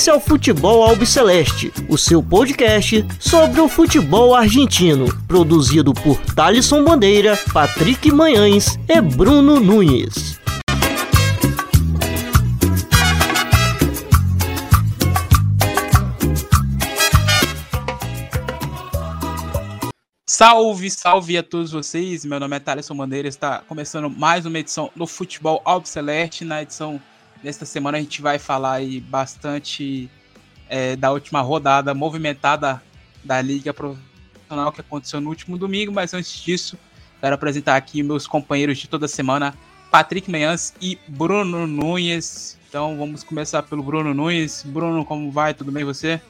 Esse é o Futebol Albiceleste, o seu podcast sobre o futebol argentino, produzido por Thalisson Bandeira, Patrick Manhães e Bruno Nunes. Salve, salve a todos vocês. Meu nome é Thaleson Bandeira. Está começando mais uma edição do Futebol Albiceleste. Na edição desta semana a gente vai falar aí bastante é, da última rodada movimentada da Liga Profissional que aconteceu no último domingo. Mas antes disso, quero apresentar aqui meus companheiros de toda semana, Patrick Manhãs e Bruno Nunes. Então vamos começar pelo Bruno Nunes. Bruno, como vai? Tudo bem você?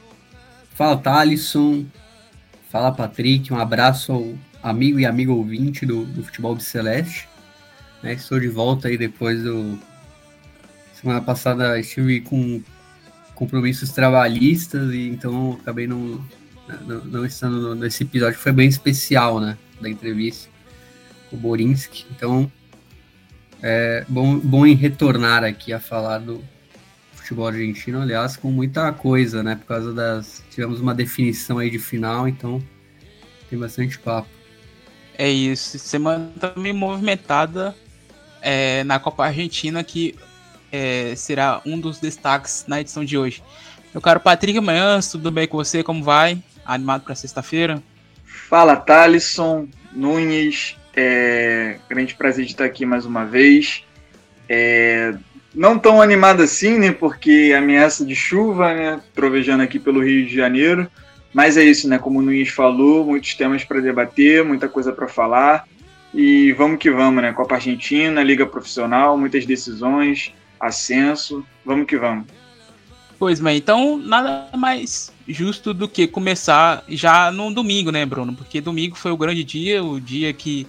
Fala, Thalisson. Fala, Patrick. Um abraço ao amigo e amigo ouvinte do, do Futebol de Celeste. Né, estou de volta aí depois do. Semana passada estive com compromissos trabalhistas e então acabei não, não, não estando nesse episódio que foi bem especial, né? Da entrevista com o Borinski. Então, é bom, bom em retornar aqui a falar do, futebol argentino, aliás, com muita coisa, né? Por causa das. Tivemos uma definição aí de final, então tem bastante papo. É isso. Semana também movimentada é, na Copa Argentina, que é, será um dos destaques na edição de hoje. Meu caro Patrick Manhãs, tudo bem com você? Como vai? Animado para sexta-feira? Fala, Thalisson, Nunes. É, grande prazer de estar aqui mais uma vez. É, não tão animado assim, né? Porque ameaça de chuva, né? Trovejando aqui pelo Rio de Janeiro. Mas é isso, né? Como o Nunes falou, muitos temas para debater, muita coisa para falar. E vamos que vamos, né? Copa Argentina, Liga Profissional, muitas decisões, ascenso. Vamos que vamos. Pois bem, então nada mais justo do que começar já no domingo, né, Bruno? Porque domingo foi o grande dia, o dia que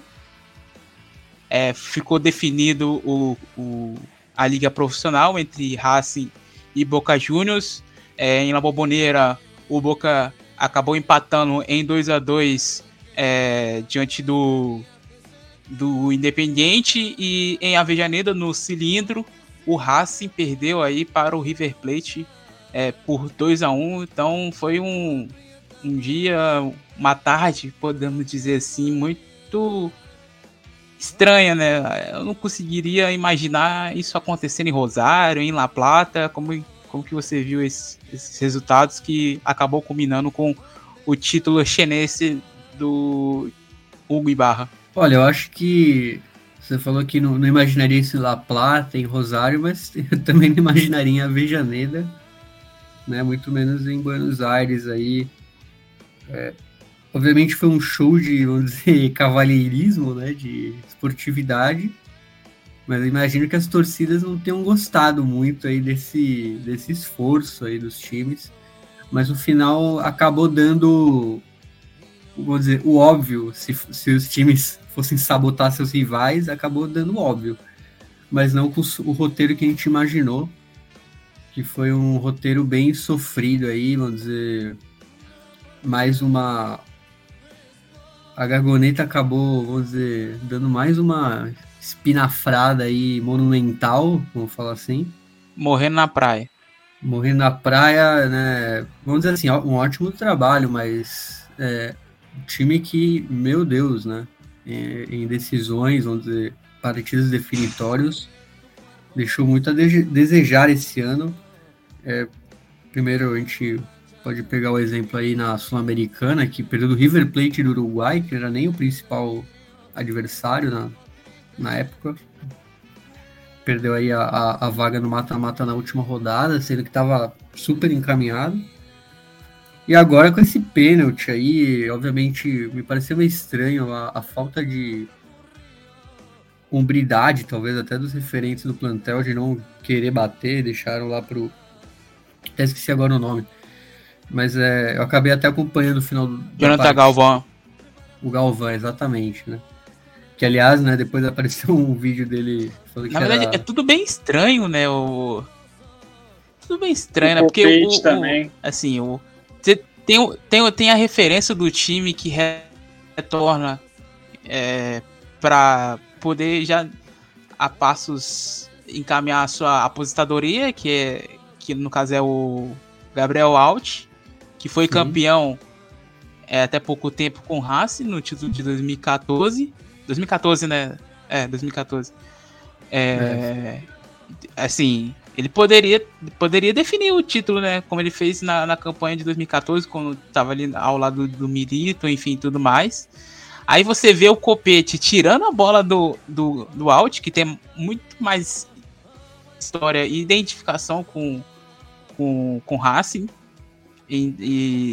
é, ficou definido o, o a liga profissional entre Racing e Boca Juniors. É, em La Bombonera, o Boca acabou empatando em 2 a 2 é, diante do, do Independiente e em Avejaneda, no cilindro, o Racing perdeu aí para o River Plate é, por 2 a 1 Então foi um, um dia, uma tarde, podemos dizer assim, muito estranha, né? Eu não conseguiria imaginar isso acontecendo em Rosário, em La Plata, como, como que você viu esses, esses resultados que acabou combinando com o título chinense do Hugo Ibarra? Olha, eu acho que você falou que não, não imaginaria isso em La Plata, em Rosário, mas eu também não imaginaria em Avejaneda, né? Muito menos em Buenos Aires aí. É, Obviamente foi um show de, vamos dizer, cavalheirismo, né, de esportividade, mas eu imagino que as torcidas não tenham gostado muito aí desse, desse esforço aí dos times, mas o final acabou dando, vamos dizer, o óbvio, se, se os times fossem sabotar seus rivais, acabou dando óbvio, mas não com o roteiro que a gente imaginou, que foi um roteiro bem sofrido aí, vamos dizer, mais uma a Gargoneta acabou, vamos dizer, dando mais uma espinafrada aí monumental, vamos falar assim. Morrendo na praia. Morrendo na praia, né? Vamos dizer assim, um ótimo trabalho, mas é, time que, meu Deus, né? Em, em decisões, vamos dizer, partidas definitórios, deixou muito a de desejar esse ano. É, primeiro, a gente pode pegar o exemplo aí na Sul-Americana, que perdeu do River Plate do Uruguai, que era nem o principal adversário na, na época. Perdeu aí a, a, a vaga no mata-mata na última rodada, sendo que estava super encaminhado. E agora com esse pênalti aí, obviamente me pareceu meio estranho a, a falta de hombridade, talvez até dos referentes do plantel, de não querer bater, deixaram lá pro. Até esqueci agora o nome mas é, eu acabei até acompanhando o final do. Jonathan Galvão. O Galvão, exatamente, né? Que aliás, né, depois apareceu um vídeo dele falando Na verdade, era... é tudo bem estranho, né? O... Tudo bem estranho, o né? Porque o, também. O, assim, o. Tem, tem, tem a referência do time que retorna é, para poder já a passos encaminhar a sua aposentadoria, que é que no caso é o Gabriel Alt, que foi Sim. campeão é, até pouco tempo com o Racing no título de 2014. 2014, né? É, 2014. É, Assim, ele poderia, poderia definir o título, né? Como ele fez na, na campanha de 2014, quando estava ali ao lado do Milito, enfim, tudo mais. Aí você vê o Copete tirando a bola do, do, do Alt, que tem muito mais história e identificação com, com, com Racing, e,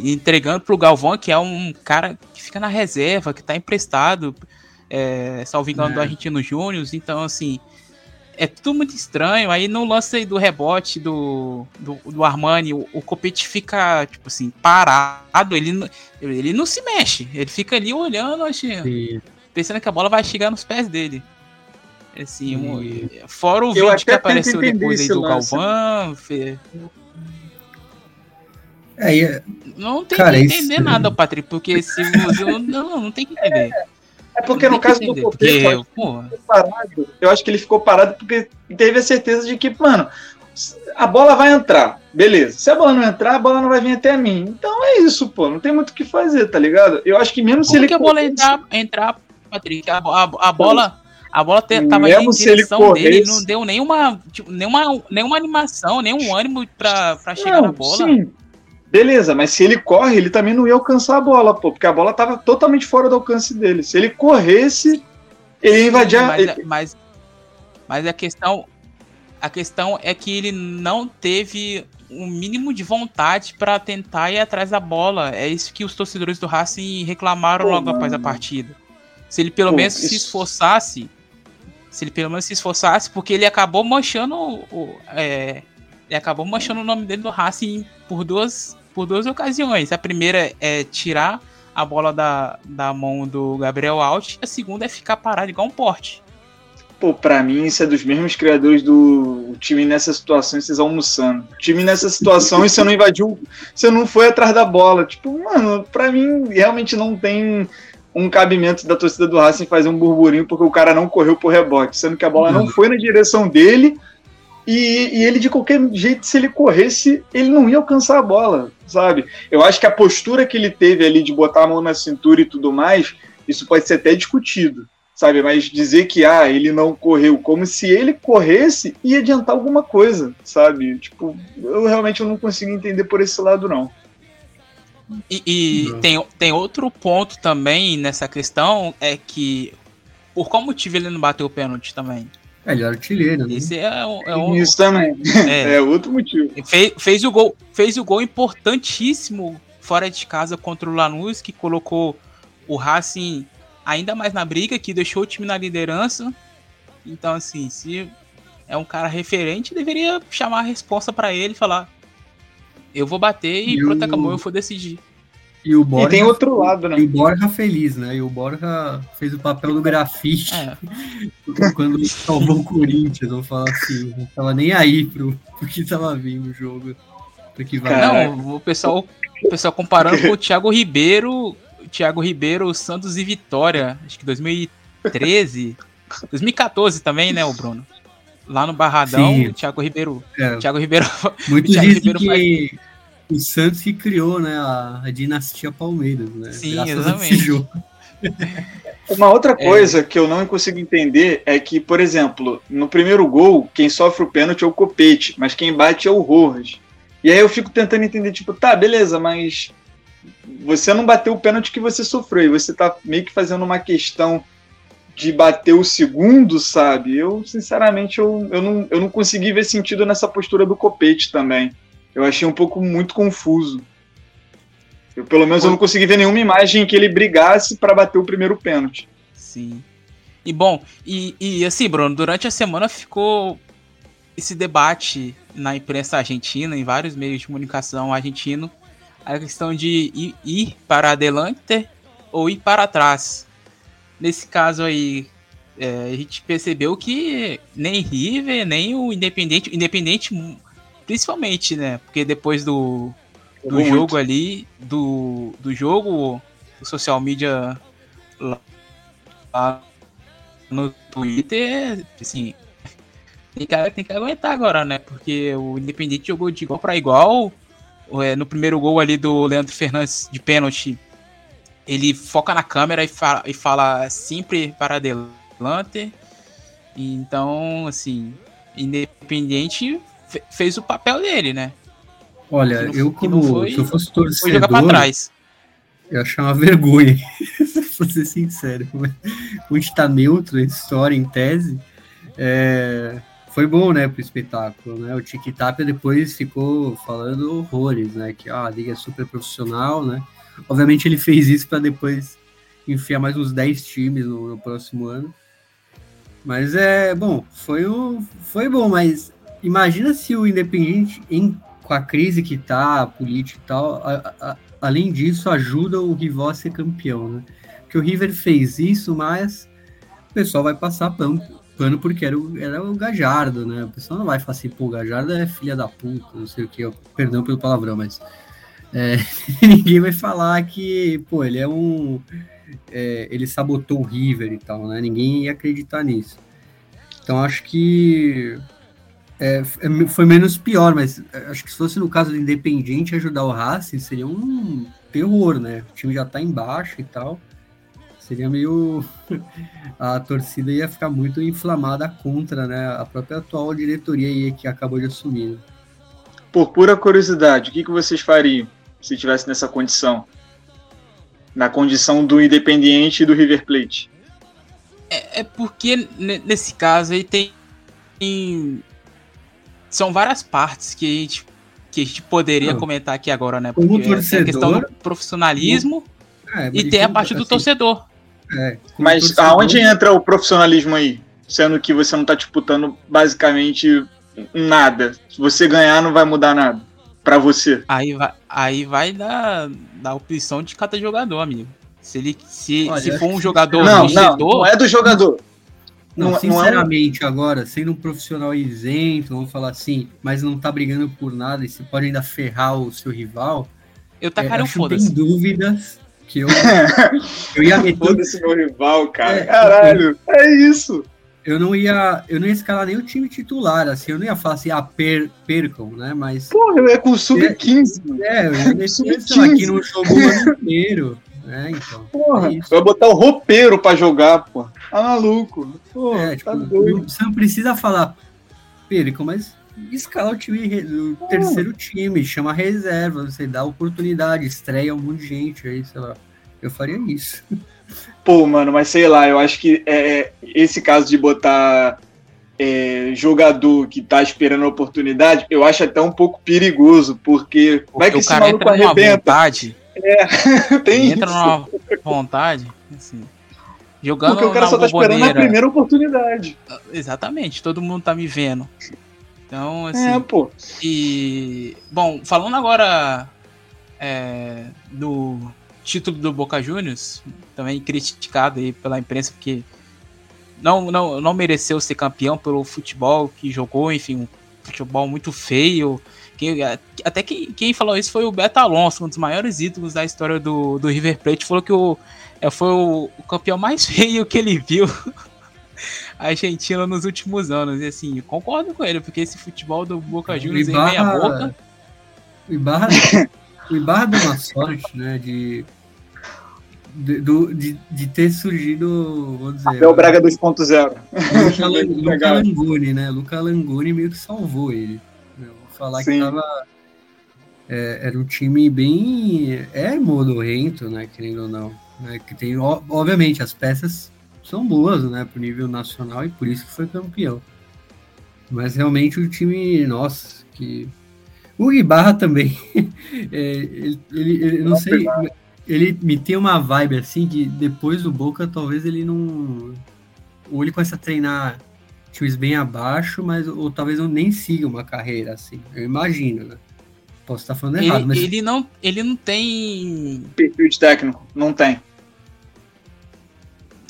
e- entregando pro Galvão, que é um cara que fica na reserva, que tá emprestado, é, salvo engano, É. do Argentino Júnior. Então, assim, é tudo muito estranho. Aí no lance aí do rebote do, do, do Armani, o, o Copete fica, tipo assim, parado, ele, não- ele não se mexe, ele fica ali olhando, assim, pensando que a bola vai chegar nos pés dele. Assim, um- fora o vídeo que apareceu depois aí esse do lance. Galvão, Fê, É, é- não tem Cara, que isso- entender nada, Patrick, porque se você não, não, não tem que entender. É porque no Não caso do entender, pô, ficou parado. Eu acho que ele ficou parado porque teve a certeza de que, mano, a bola vai entrar. Beleza. Se a bola não entrar, a bola não vai vir até mim. Então é isso, pô. Não tem muito o que fazer, tá ligado? Eu acho que mesmo se como ele. que a bola entrar, entrar Patrick? A, a, a bola. A bola te, tava em se direção dele, corresse- não deu nenhuma, tipo, nenhuma, nenhuma animação, nenhum ânimo pra, pra chegar na bola. Sim. Beleza, mas se ele corre, ele também não ia alcançar a bola, pô, porque a bola tava totalmente fora do alcance dele. Se ele corresse, ele ia invadir. Mas, ele- mas, mas a questão a questão é que ele não teve um mínimo de vontade para tentar ir atrás da bola. É isso que os torcedores do Racing reclamaram Pô, logo mano. após a partida. Se ele pelo Pô, menos se isso- esforçasse, se ele pelo menos se esforçasse, porque ele acabou manchando o, é, ele acabou manchando o nome dele do Racing por duas por duas ocasiões. A primeira é tirar a bola da, da mão do Gabriel Alt, a segunda é ficar parado igual um porte. Pô, pra mim, isso é dos mesmos criadores do time nessa situação e vocês almoçando. O time nessa situação e você não invadiu, você não foi atrás da bola. Tipo, mano, pra mim realmente não tem um cabimento da torcida do Racing fazer um burburinho porque o cara não correu por rebote, sendo que a bola Não. foi na direção dele e, e ele de qualquer jeito, se ele corresse, ele não ia alcançar a bola, sabe? Eu acho que a postura que ele teve ali de botar a mão na cintura e tudo mais, isso pode ser até discutido sabe? Mas dizer que ah, ele não correu, como se ele corresse ia adiantar alguma coisa, sabe? Tipo, eu realmente não consigo entender por esse lado, não. E, e Não. tem, tem outro ponto também nessa questão, é que por qual motivo ele não bateu o pênalti também? É, ele era artilheiro, né? Esse é, um- é um, Isso também. é, É outro motivo. fez, fez o gol, fez o gol importantíssimo fora de casa contra o Lanús, que colocou o Racing ainda mais na briga, que deixou o time na liderança. Então, assim, se é um cara referente, deveria chamar a responsa pra ele e falar: Eu vou bater e, E pronto, o- acabou, eu vou decidir. E o E Borja, tem outro lado, né? e o Borja feliz, né? E o Borja fez o papel do grafite É, quando salvou o Corinthians, vamos falar assim. Não tava nem aí pro, pro que tava vindo o jogo. Pro que vai. Não, o pessoal, o pessoal comparando com o Thiago Ribeiro, o Thiago Ribeiro, Santos e Vitória, acho que 2013, 2014 também, né, o Bruno? Lá no Barradão, Sim. o Thiago Ribeiro, É, o Thiago Ribeiro, muitos Thiago Ribeiro que o Santos que criou, né, a, a dinastia Palmeiras, né? Sim, graças exatamente. esse jogo. Uma outra coisa que eu não consigo entender é que, por exemplo, no primeiro gol, quem sofre o pênalti é o Copete, mas quem bate é o Rojas. E aí eu fico tentando entender, tipo, tá, beleza, mas você não bateu o pênalti que você sofreu, e você tá meio que fazendo uma questão de bater o segundo, sabe? Eu, sinceramente, eu, eu, não, eu não consegui ver sentido nessa postura do Copete também. Eu achei um pouco muito confuso. Eu, pelo menos eu não consegui ver nenhuma imagem em que ele brigasse para bater o primeiro pênalti. Sim. E bom, e, e assim, Bruno, durante a semana ficou esse debate na imprensa argentina, em vários meios de comunicação argentino, a questão de ir, ir para adelante ou ir para trás. Nesse caso aí, é, a gente percebeu que nem River, nem o Independente, Independente principalmente, né? Porque depois do, do Jogou jogo muito. ali, do, do jogo, o social media lá, lá no Twitter, assim, tem que, tem que aguentar agora, né? Porque o Independente jogou de igual para igual. É, no primeiro gol ali do Leandro Fernandes de pênalti, ele foca na câmera e fala, e fala sempre para adelante. Então, assim, Independente fez o papel dele, né? Olha, não, eu como foi, se eu fosse torcedor, jogar pra trás. Eu achar uma vergonha, pra ser sincero. A gente tá neutro, história em tese. É, foi bom, né, pro espetáculo, né? O Tiki Tapia depois ficou falando horrores, né? Que ah, a liga é super profissional, né? Obviamente ele fez isso para depois enfiar mais uns 10 times no, no, próximo ano. Mas é bom, foi, o, foi bom, mas imagina se o Independiente, em, com a crise que tá, a política e tal, a, a, além disso, ajuda o rival a ser campeão, né? Porque o River fez isso, mas o pessoal vai passar pano, pano porque era o, era o Gajardo, né? O pessoal não vai falar assim, pô, o Gajardo é filha da puta, não sei o que, perdão pelo palavrão, mas é, ninguém vai falar que, pô, ele é um. É, ele sabotou o River e tal, né? Ninguém ia acreditar nisso. Então acho que é, é foi menos pior, mas é, acho que se fosse no caso do Independiente ajudar o Racing, seria um terror, né? O time já tá embaixo e tal. Seria meio. a torcida ia ficar muito inflamada contra né, a própria atual diretoria aí que acabou de assumir. Né? Por pura curiosidade, o que, que vocês fariam se tivesse nessa condição? Na condição do Independiente e do River Plate? É, é porque nesse caso aí tem, tem são várias partes que a gente, que a gente poderia Não. comentar aqui agora, né? Porque torcedor, tem a questão do profissionalismo é, e tem a parte do assim, torcedor. É, mas torcedor, aonde entra o profissionalismo aí? Sendo que você não está disputando basicamente nada. Se você ganhar, não vai mudar nada para você. Aí vai, aí vai da, da opção de cada jogador, amigo. Se ele se, Olha, se for um jogador não, não, não é do jogador. Não, não sinceramente, não é agora, sendo um profissional isento, vamos falar assim, mas não tá brigando por nada e você pode ainda ferrar o seu rival. Eu tacaria é, um foda-se. dúvidas que eu, eu ia meter. Foda-se meu rival, cara. É, Caralho, eu, é isso. Eu não ia, eu não ia escalar nem o time titular, assim, eu não ia falar assim, ah, per, percam, né? Mas. Porra, é com o sub-15. É, é, eu ia meter, sei lá, que não jogou o ano inteiro. É, então. Porra, é vai botar o roupeiro pra jogar, pô. Tá maluco. Porra, é, tipo, tá doido. Você não precisa falar Perico, mas escala o time do terceiro time, chama a reserva, você dá oportunidade, estreia um monte de gente aí, sei lá. Eu faria isso. Pô, mano, mas sei lá, eu acho que é, é esse caso de botar é, jogador que tá esperando a oportunidade, eu acho até um pouco perigoso, porque, porque vai que esse maluco arrebenta. Vontade é, tem entra isso. numa vontade, assim, jogando Porque o cara só tá esperando a primeira oportunidade. Exatamente, todo mundo tá me vendo. Então, assim. É, pô. E. Bom, falando agora é, do título do Boca Juniors, também criticado aí pela imprensa, porque não, não, não mereceu ser campeão pelo futebol que jogou, enfim, um futebol muito feio. Quem, até quem, quem falou isso foi o Beto Alonso, um dos maiores ídolos da história do, do River Plate. Falou que o, é, foi o, o campeão mais feio que ele viu Argentina nos últimos anos. E assim, concordo com ele, porque esse futebol do Boca Juniors em meia boca. O Ibarra, o Ibarra deu uma sorte, né? De, de, de, de ter surgido, vou dizer. É o Braga 2.0. Luca Langoni, né? Luca Langoni meio que salvou ele falar Sim. que tava. É, era um time bem. É modorrento, né? Querendo ou não. Né, que tem, obviamente, as peças são boas, né? Pro nível nacional e por isso que foi campeão. Mas realmente o time, nossa, que. O Ibarra também. é, ele, ele, ele, não sei. Ele me tem uma vibe assim de depois do Boca, talvez ele não. Ou ele começa a treinar times bem abaixo, mas ou talvez não nem siga uma carreira assim. Eu imagino, né? Posso estar falando ele, errado, mas ele não, ele não tem perfil de técnico, não tem.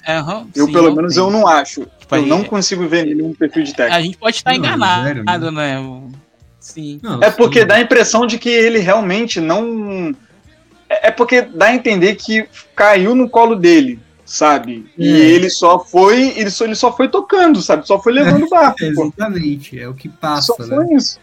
Uhum, eu sim, pelo menos tem. eu não acho. Tipo, eu não consigo ver nele um perfil de técnico. A gente pode estar não, enganado, né? né? Sim. Não, é porque sim. dá a impressão de que ele realmente não. É, é porque dá a entender que caiu no colo dele sabe? É. E ele só foi, ele só, ele só foi tocando, sabe? Só foi levando o barco. Exatamente, é o que passa. Só né? foi isso.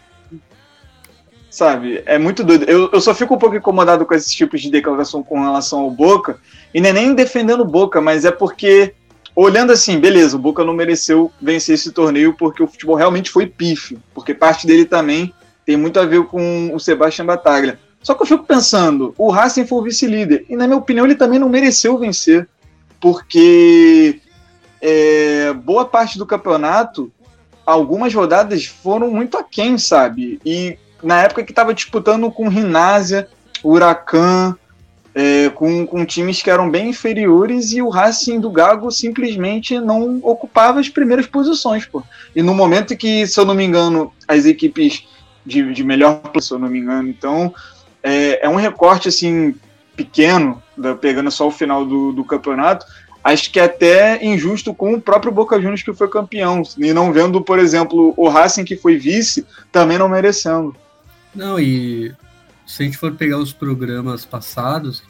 Sabe? É muito doido. Eu, eu só fico um pouco incomodado com esses tipos de declaração com relação ao Boca. E não é nem defendendo o Boca, mas é porque, olhando assim, beleza, o Boca não mereceu vencer esse torneio porque o futebol realmente foi pífio. Porque parte dele também tem muito a ver com o Sebastião Bataglia. Só que eu fico pensando, o Racing foi o vice-líder. E na minha opinião, ele também não mereceu vencer porque é, boa parte do campeonato, algumas rodadas foram muito aquém, sabe? E na época que estava disputando com Rinásia, Huracan, é, com, com times que eram bem inferiores e o Racing do Gago simplesmente não ocupava as primeiras posições, pô. E no momento que, se eu não me engano, as equipes de, de melhor, se eu não me engano, então é, é um recorte assim pequeno, pegando só o final do, do campeonato, acho que é até injusto com o próprio Boca Juniors que foi campeão, e não vendo, por exemplo, o Racing que foi vice, também não merecendo. Não, e se a gente for pegar os programas passados,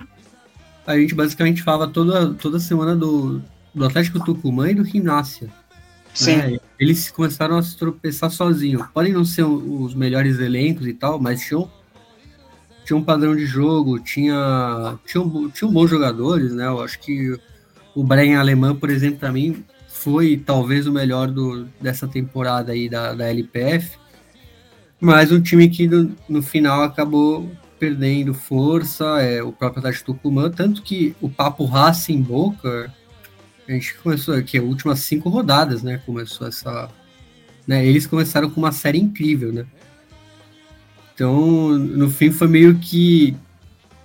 a gente basicamente falava toda, toda semana do, do Atlético Tucumã e do Rinácia. Sim. Né? Eles começaram a se tropeçar sozinhos. Podem não ser os melhores elencos e tal, mas tinham tinha um padrão de jogo, tinha, tinha, um, tinha um bons jogadores, né? Eu acho que o Brian Alemão, por exemplo, para mim foi talvez o melhor do, dessa temporada aí da, da LPF, mas um time que no, no final acabou perdendo força, é, o próprio Atlético Tucumã, tanto que o papo Racing Boca, a gente começou aqui, as últimas cinco rodadas, né? Começou essa. Né, eles começaram com uma série incrível, né? Então, no fim, foi meio que.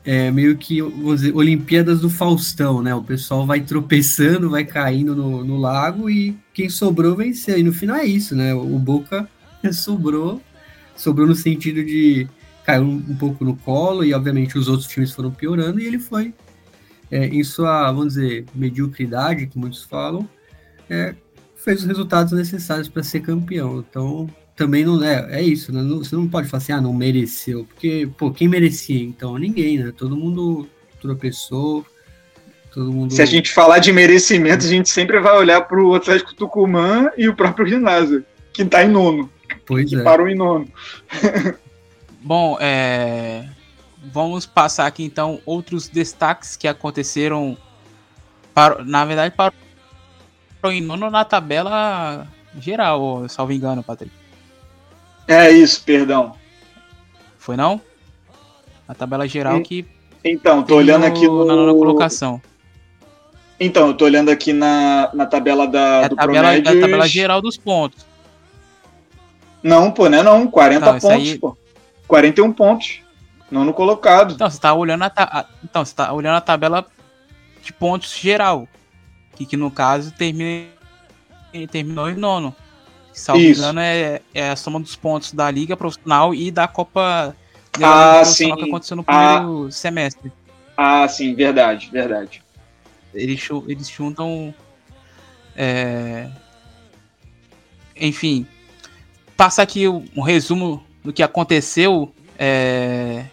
É, meio que, dizer, Olimpíadas do Faustão, né? O pessoal vai tropeçando, vai caindo no, no lago e quem sobrou venceu. E no final é isso, né? O Boca sobrou, sobrou no sentido de caiu um, um pouco no colo e, obviamente, os outros times foram piorando e ele foi, é, em sua, vamos dizer, mediocridade, que muitos falam, é, fez os resultados necessários para ser campeão. Então, também não é, é isso, né? Você não pode falar assim, ah, não mereceu, porque, pô, quem merecia então? Ninguém, né? Todo mundo tropeçou, todo mundo... Se a gente falar de merecimento, a gente sempre vai olhar para o Atlético Tucumã e o próprio ginásio, que está em nono. Pois que é. parou em nono. Bom, é... vamos passar aqui então outros destaques que aconteceram, para, na verdade, para em nono na tabela geral, salvo engano, Patrick. É isso, perdão. Foi não? A tabela geral que. Então, tô olhando aqui no... na nona colocação. Então, eu tô olhando aqui na, na tabela da, é do tabela, Promédios... É a tabela geral dos pontos. Não, pô, não é não. 40 então, pontos, aí... pô. 41 pontos. Nono colocado. Então, você tá olhando a, ta... então, você tá olhando a tabela de pontos geral. Que, que no caso termina... terminou em nono. Salvo Isso. engano, é, é a soma dos pontos da Liga Profissional e da Copa ah, sim. que aconteceu no primeiro ah, semestre. Ah, sim, verdade, verdade. Eles, eles juntam. É... Enfim, passa aqui um resumo do que aconteceu é...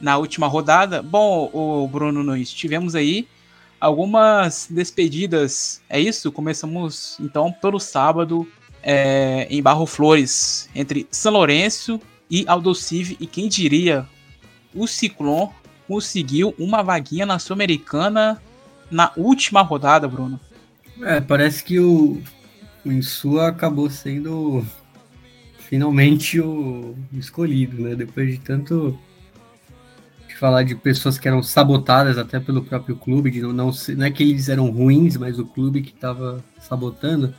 na última rodada. Bom, o Bruno Nunes, tivemos aí algumas despedidas. É isso? Começamos então pelo sábado é, em Barro Flores, entre São Lourenço e Aldocive, e quem diria, o Ciclone conseguiu uma vaguinha na Sul-Americana na última rodada, Bruno. É, parece que o, o Insua acabou sendo finalmente o escolhido, né? Depois de tanto de falar de pessoas que eram sabotadas até pelo próprio clube, de não, não, não é que eles eram ruins, mas o clube que estava sabotando.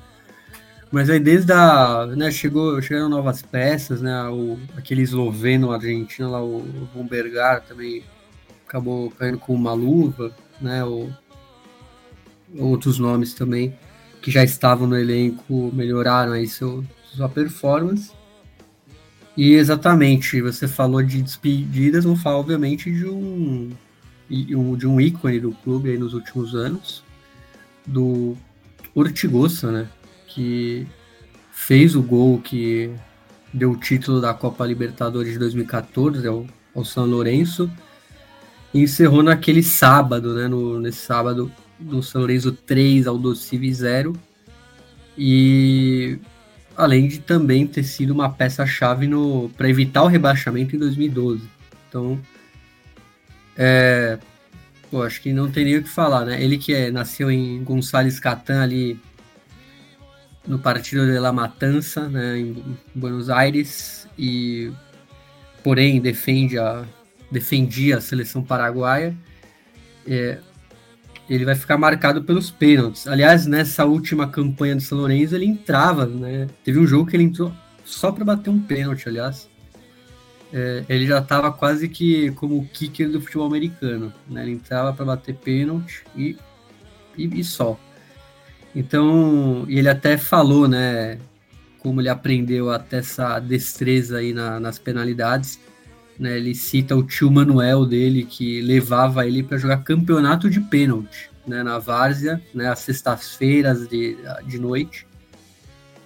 Mas aí desde a. Né, chegou, chegaram novas peças, né? O, aquele esloveno argentino lá, o Bombergar também acabou caindo com uma luva, né? O, outros nomes também que já estavam no elenco melhoraram aí seu, sua performance. E exatamente, você falou de despedidas, vou falar obviamente de um, de um ícone do clube aí nos últimos anos, do Ortigosa, né? Que fez o gol que deu o título da Copa Libertadores de 2014 ao, ao São Lourenço e encerrou naquele sábado, né? No, nesse sábado, do São Lourenço 3 ao do Civi 0. E além de também ter sido uma peça-chave para evitar o rebaixamento em 2012. Então, é, pô, acho que não tem nem o que falar, né? Ele que é, nasceu em Gonçalves Catán ali no Partido de la Matança, né, em Buenos Aires, e porém defende a, defendia a seleção paraguaia. É, ele vai ficar marcado pelos pênaltis. Aliás, nessa última campanha do São Lourenço, ele entrava, né? Teve um jogo que ele entrou só para bater um pênalti, aliás. É, ele já estava quase que como o kicker do futebol americano, né? Ele entrava para bater pênalti e, e, e, só. Então, ele até falou, né? Como ele aprendeu até essa destreza aí na, nas penalidades. Né, ele cita o tio Manuel dele, que levava ele para jogar campeonato de pênalti né, na várzea, né, às sextas-feiras de, de noite.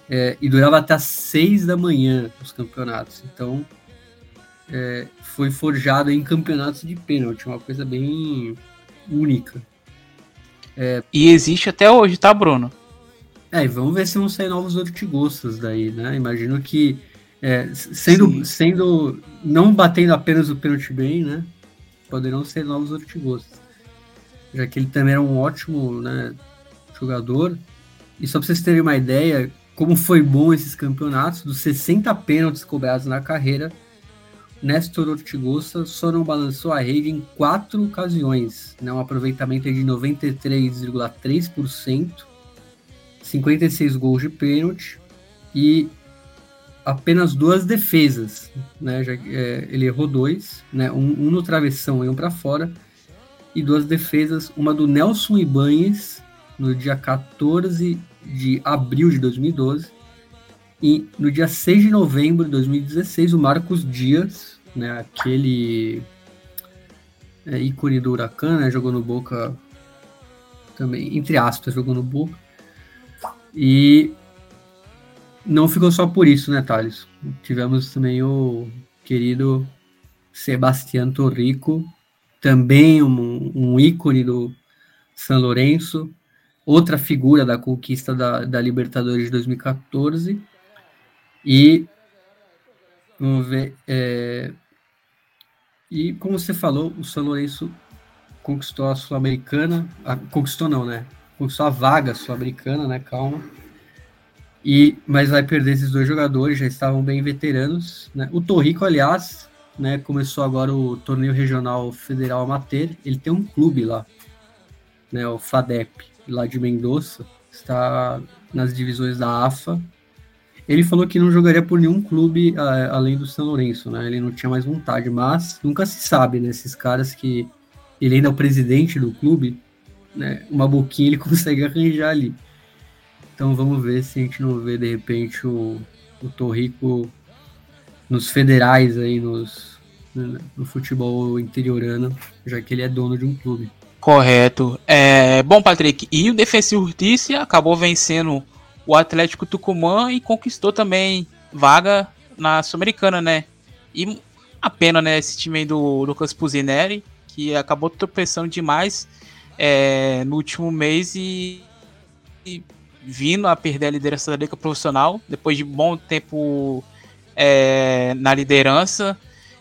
É, e durava até às seis da manhã os campeonatos. Então, é, foi forjado em campeonatos de pênalti, uma coisa bem única. É, e existe até hoje, tá, Bruno? É, e vamos ver se vão sair novos ortigostas daí, né? Imagino que é, sendo, sendo não batendo apenas o pênalti bem, né? Poderão ser novos ortigostas. Já que ele também era um ótimo né, jogador. E só para vocês terem uma ideia, como foi bom esses campeonatos, dos 60 pênaltis cobrados na carreira, Néstor Ortigosa só não balançou a rede em quatro ocasiões, né, um aproveitamento de 93,3%, 56 gols de pênalti e apenas duas defesas, né? Já, é, ele errou dois, né? Um, um no travessão e um para fora, e duas defesas, uma do Nelson Ibanhes no dia 14 de abril de 2012 e no dia 6 de novembro de 2016 o Marcos Dias, né? Aquele é, ícone do Huracan, né? Jogou no Boca também, entre aspas, jogou no Boca. E não ficou só por isso, né, Thales? Tivemos também o querido Sebastião Torrico, também um, um, ícone do São Lourenço, outra figura da conquista da, da Libertadores de 2014. E vamos ver. É, e como você falou, o São Lourenço conquistou a Sul-Americana. Conquistou não, né? Conquistou a vaga sul-americana, né? Calma e, mas vai perder esses dois jogadores, já estavam bem veteranos. Né? O Torrico, aliás, né, começou agora o torneio regional federal Amateur. Ele tem um clube lá, né, o FADEP, lá de Mendoza, está nas divisões da AFA. Ele falou que não jogaria por nenhum clube uh, além do São Lourenço, né? Ele não tinha mais vontade, mas nunca se sabe, né? Esses caras que ele ainda é o presidente do clube, né? Uma boquinha ele consegue arranjar ali. Então vamos ver se a gente não vê de repente o, o Torrico nos federais aí, nos, no futebol interiorano, já que ele é dono de um clube. Correto. É, bom, Patrick, e o Defensivo Justiça acabou vencendo o Atlético Tucumã e conquistou também vaga na Sul-Americana, né? E a pena, né, esse time do Lucas Puzineri, que acabou tropeçando demais é, no último mês e, e vindo a perder a liderança da liga profissional, depois de bom tempo é, na liderança.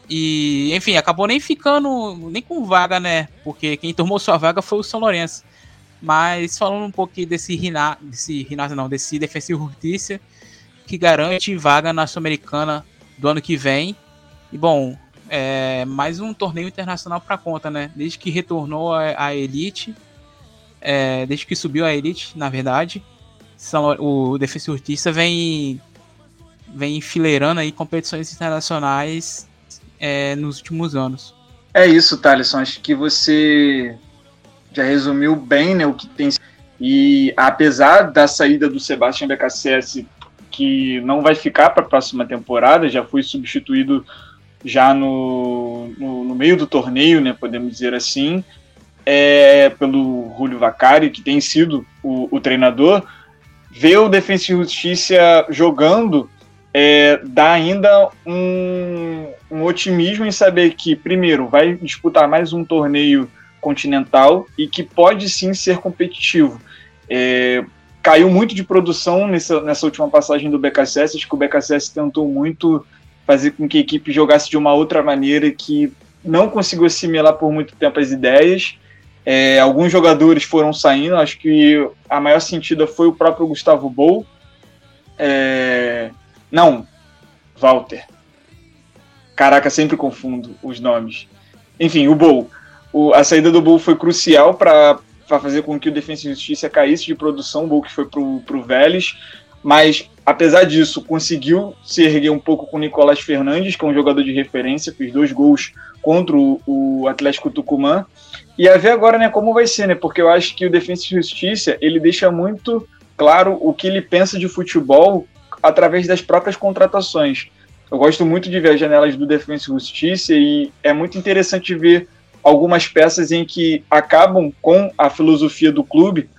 E, enfim, acabou nem ficando nem com vaga, né? Porque quem tomou sua vaga foi o São Lourenço. Mas falando um pouquinho desse Renato, desse Renato não, desse Defensivo Justiça, que garante vaga na Sul-Americana do ano que vem. E bom, é mais um torneio internacional para conta, né? Desde que retornou a, a Elite, é, desde que subiu a Elite, na verdade, são, o e Justiça vem, vem enfileirando aí competições internacionais é, nos últimos anos. É isso, Thaleson. Acho que você já resumiu bem né, o que tem. E apesar da saída do Sebastião BKSS, que não vai ficar para a próxima temporada, já foi substituído já no, no, no, meio do torneio, né, podemos dizer assim, é, pelo Julio Vacari, que tem sido o, o treinador ver o Defensa e Justiça jogando é, dá ainda um, um, otimismo em saber que, primeiro, vai disputar mais um torneio continental e que pode sim ser competitivo. É, caiu muito de produção nessa, nessa última passagem do BKSS, acho que o BKSS tentou muito fazer com que a equipe jogasse de uma outra maneira que não conseguiu assimilar por muito tempo as ideias. É, alguns jogadores foram saindo, acho que a maior sentida foi o próprio Gustavo Bou. É, não, Walter. Caraca, sempre confundo os nomes. Enfim, o Bol. O, a saída do Bol foi crucial para fazer com que o Defensa e Justiça caísse de produção, o Bol que foi para o Vélez, mas apesar disso, conseguiu se erguer um pouco com o Nicolás Fernandes, que é um jogador de referência, fez dois gols contra o, o Atlético Tucumã. E a ver agora né, como vai ser, né? Porque eu acho que o Defensa e Justiça ele deixa muito claro o que ele pensa de futebol através das próprias contratações. Eu gosto muito de ver as janelas do Defensa e Justiça e é muito interessante ver algumas peças em que acabam com a filosofia do clube,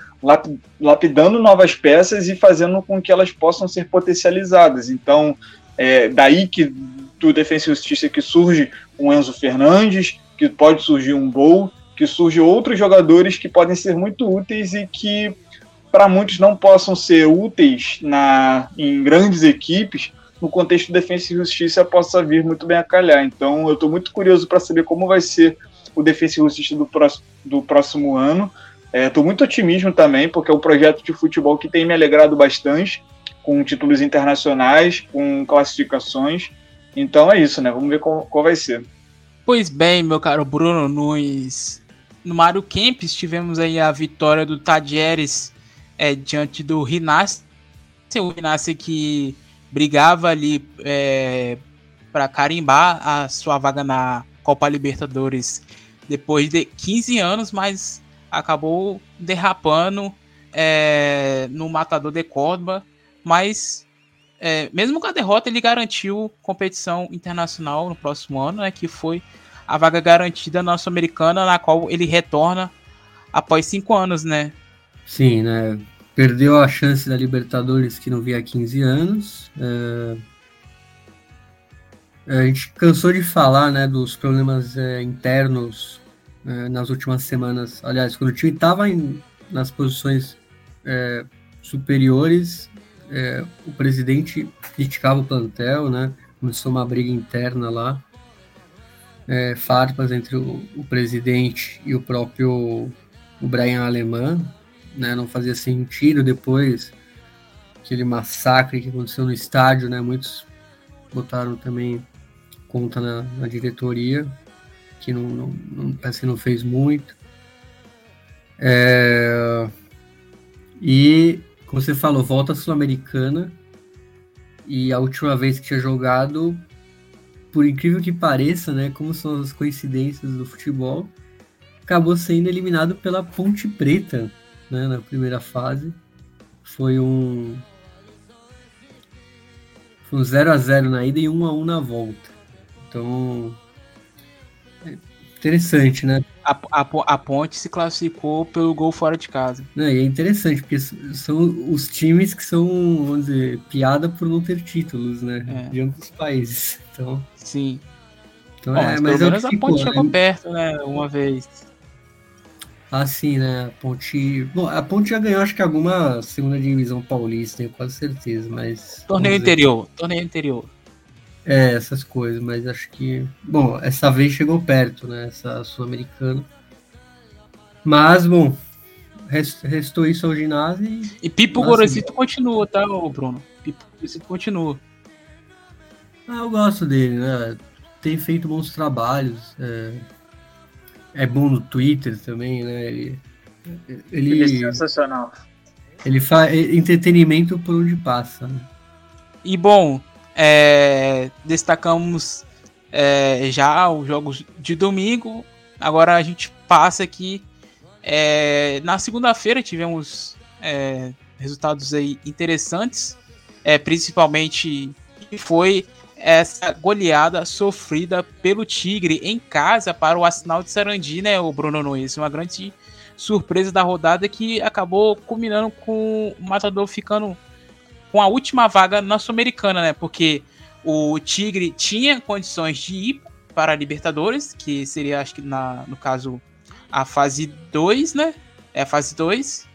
lapidando novas peças e fazendo com que elas possam ser potencializadas. Então, é daí que do Defensa e Justiça que surge um Enzo Fernandes, que pode surgir um Gol, que surge outros jogadores que podem ser muito úteis e que para muitos não possam ser úteis na, em grandes equipes, no contexto de defesa e justiça possa vir muito bem a calhar. Então eu estou muito curioso para saber como vai ser o e justiça do próximo, do próximo ano. Estou é, muito otimismo também, porque é um projeto de futebol que tem me alegrado bastante, com títulos internacionais, com classificações. Então é isso, né? Vamos ver qual, qual vai ser. Pois bem, meu caro Bruno Nunes. No Mário Kempis tivemos aí a vitória do Tadieres é, diante do Rinassi. O Rinassi que brigava ali é, para carimbar a sua vaga na Copa Libertadores depois de 15 anos, mas acabou derrapando é, no Matador de Córdoba. Mas é, mesmo com a derrota, ele garantiu competição internacional no próximo ano, né, que foi a vaga garantida na Sul-Americana, na qual ele retorna após cinco anos, né? Sim, né? Perdeu a chance da Libertadores que não via há 15 anos. É... A gente cansou de falar né, dos problemas é, internos é, nas últimas semanas. Aliás, quando o time estava nas posições é, superiores, é, o presidente criticava o plantel, né? Começou uma briga interna lá. É, farpas entre o, o, presidente e o próprio o Brian Alemã, né? Não fazia sentido depois aquele massacre que aconteceu no estádio, né? Muitos botaram também conta na, na diretoria, que não, não, não, parece que não fez muito. É, e, como você falou, volta sul-americana. E a última vez que tinha jogado, por incrível que pareça, né? Como são as coincidências do futebol, acabou sendo eliminado pela Ponte Preta né, na primeira fase. Foi um. Foi um 0 a 0 na ida e 1 a 1 na volta. Então. É interessante, né? A, a, a Ponte se classificou pelo gol fora de casa. Não, e é interessante, porque são os times que são, vamos dizer, piada por não ter títulos, né? É. De ambos os países. Então. Sim. Então, Bom, é, mas, mas é a Ponte chegou né? perto, né? Uma vez. Assim, né? A Ponte. Bom, a Ponte já ganhou, acho que alguma segunda divisão paulista, tenho quase certeza, mas. Torneio interior, torneio interior. É, essas coisas, mas acho que. Bom, essa vez chegou perto, né? Essa sul-americana. Mas, bom, restou isso ao ginásio e. E Pipo Gorosito continua, tá, Bruno? Pipo Gorosito continua. Ah, eu gosto dele, né? Tem feito bons trabalhos. É é bom no Twitter também, né? Ele, ele, ele é sensacional. Ele faz entretenimento por onde passa. Né? E bom, é, destacamos é, já os jogos de domingo. Agora a gente passa aqui. É, na segunda-feira tivemos é, resultados aí interessantes, é, principalmente foi essa goleada sofrida pelo Tigre em casa para o Arsenal de Sarandi, né, o Bruno Nunes? Uma grande surpresa da rodada que acabou culminando com o Matador ficando com a última vaga na Sul-Americana, né? Porque o Tigre tinha condições de ir para a Libertadores, que seria, acho que na, no caso, a fase 2, né? É a fase 2.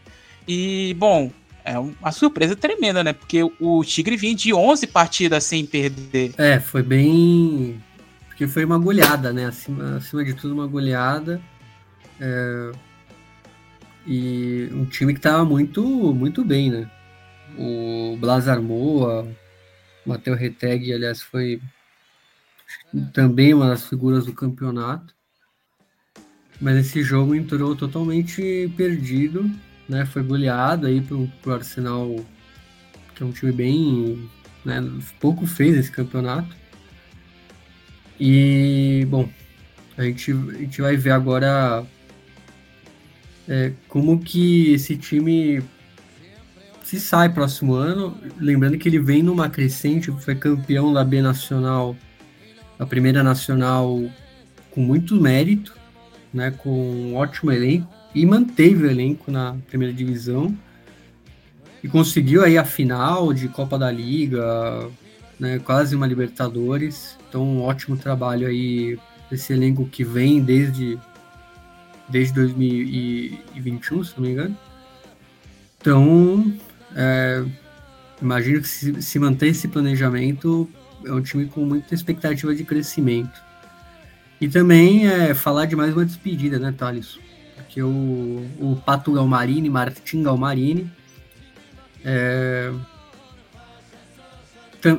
E, bom, é uma surpresa tremenda, né? Porque o Tigre vinha de 11 partidas sem perder. É, foi bem. Porque foi uma goleada, né? Acima, acima de tudo, uma goleada. É... E um time que tava muito, muito bem, né? O Blazar Moa, o Matheus Reteg, aliás, foi também uma das figuras do campeonato. Mas esse jogo entrou totalmente perdido, né? Foi goleado aí pro, pro Arsenal, que é um time bem. Né, pouco fez esse campeonato. E, bom, a gente, a gente vai ver agora é, como que esse time se sai próximo ano. Lembrando que ele vem numa crescente, foi campeão da B Nacional, a primeira nacional com muito mérito né, com um ótimo elenco e manteve o elenco na primeira divisão e conseguiu aí a final de Copa da Liga, né, quase uma Libertadores. Então, um ótimo trabalho aí desse elenco que vem desde desde 2021, se não me engano. Então, é, imagino que se, se manter esse planejamento, é um time com muita expectativa de crescimento. E também é, falar de mais uma despedida, né, Thales? Porque o, o Pato Galmarini, Martin Galmarini, é,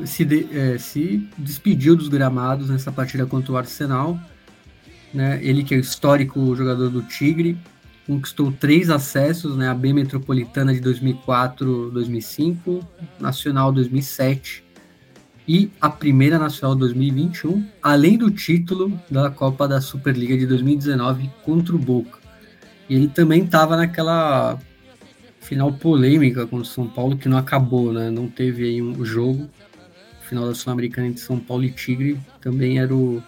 se, de, é, se despediu dos gramados nessa partida contra o Arsenal. Né? Ele que é o histórico jogador do Tigre, conquistou três acessos, né? A B Metropolitana de 2004-2005, Nacional 2007 e a primeira nacional 2021, além do título da Copa da Superliga de 2019 contra o Boca. E ele também estava naquela final polêmica contra o São Paulo que não acabou, né? Não teve aí um jogo. final da Sul-Americana entre São Paulo e Tigre também era o,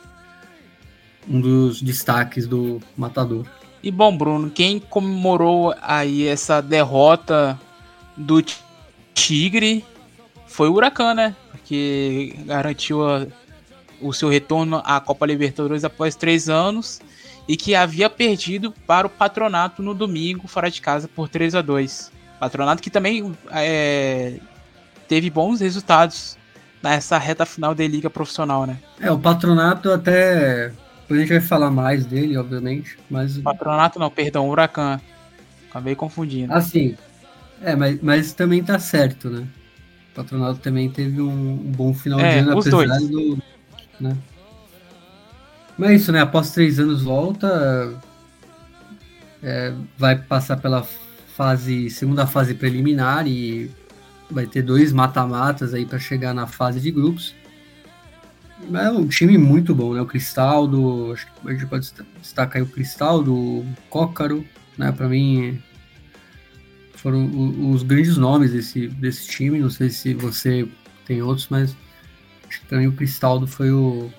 um dos destaques do Matador. E bom, Bruno, quem comemorou aí essa derrota do Tigre foi o Huracan, né? que garantiu a, o seu retorno à Copa Libertadores após três anos e que havia perdido para o Patronato no domingo, fora de casa, por 3 a 2 Patronato que também é, teve bons resultados nessa reta final da Liga Profissional, né? É, o Patronato até. Depois a gente vai falar mais dele, obviamente. Mas... Patronato não, perdão, Huracan. Acabei confundindo. Assim. É, mas, mas também tá certo, né? Patronato também teve um, um bom final é, de ano, apesar dois. do. Né? Mas é isso, né? Após três anos volta. É, vai passar pela fase. segunda fase preliminar e vai ter dois mata-matas aí para chegar na fase de grupos. É um time muito bom, né? O Cristaldo, acho que a gente pode destacar aí o Cristaldo, o Cócaro, né? Para mim foram os grandes nomes desse, desse time. Não sei se você tem outros, mas acho que também o Cristaldo foi o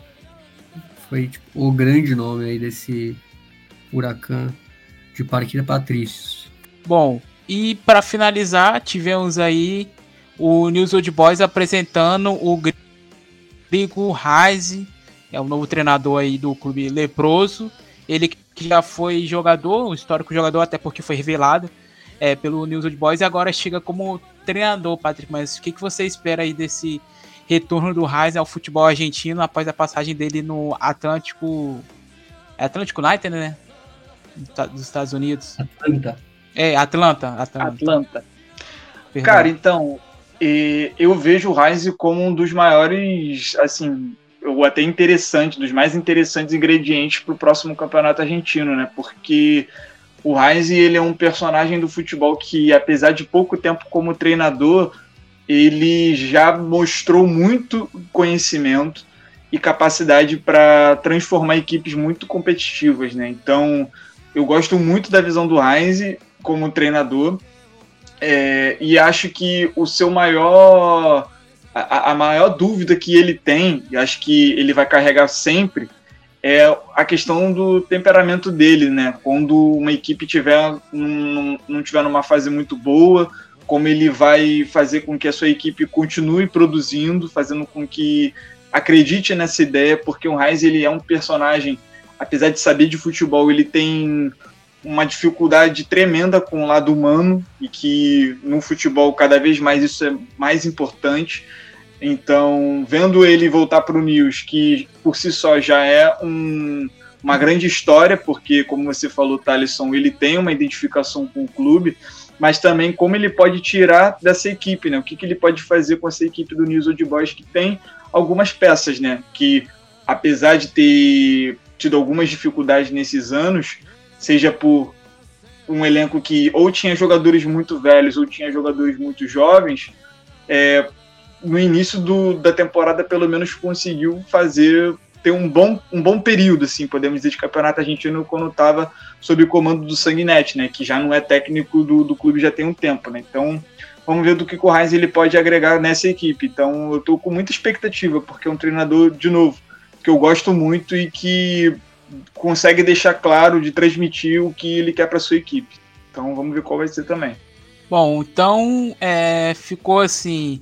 foi tipo, o grande nome aí desse Huracan de Parquilha Patrícios. Bom, e para finalizar, tivemos aí o News Old Boys apresentando o Grigo Reise, é o novo treinador aí do clube leproso. Ele que já foi jogador, um histórico jogador, até porque foi revelado é, pelo News Old Boys e agora chega como treinador, Patrick. Mas o que, que você espera aí desse retorno do Reis ao futebol argentino após a passagem dele no Atlântico. É Atlântico United, né? Dos Estados Unidos. Atlanta. É, Atlanta. Atlanta. Atlanta. Cara, então, eu vejo o Reis como um dos maiores, assim, ou até interessante, dos mais interessantes ingredientes para o próximo campeonato argentino, né? Porque o Heinz ele é um personagem do futebol que, apesar de pouco tempo como treinador, ele já mostrou muito conhecimento e capacidade para transformar equipes muito competitivas, né? Então, eu gosto muito da visão do Heinz como treinador é, e acho que o seu maior a, a maior dúvida que ele tem, e acho que ele vai carregar sempre, é a questão do temperamento dele, né? Quando uma equipe tiver num, não tiver numa fase muito boa, como ele vai fazer com que a sua equipe continue produzindo, fazendo com que acredite nessa ideia, porque o Reis ele é um personagem, apesar de saber de futebol, ele tem uma dificuldade tremenda com o lado humano e que no futebol cada vez mais isso é mais importante. Então, vendo ele voltar para o News, que por si só já é um, uma grande história, porque, como você falou, Thalisson, ele tem uma identificação com o clube, mas também como ele pode tirar dessa equipe, né? O que, que ele pode fazer com essa equipe do News Old Boys, que tem algumas peças, né? Que, apesar de ter tido algumas dificuldades nesses anos, seja por um elenco que ou tinha jogadores muito velhos ou tinha jogadores muito jovens, é, no início do, da temporada pelo menos conseguiu fazer ter um bom, um bom período, assim, podemos dizer, de campeonato argentino quando estava sob o comando do Sanguinetti, né, que já não é técnico do, do clube já tem um tempo, né, então vamos ver do que o Heinz ele pode agregar nessa equipe, então eu estou com muita expectativa, porque é um treinador, de novo, que eu gosto muito e que consegue deixar claro de transmitir o que ele quer para sua equipe. Então vamos ver qual vai ser também. Bom, então é, ficou assim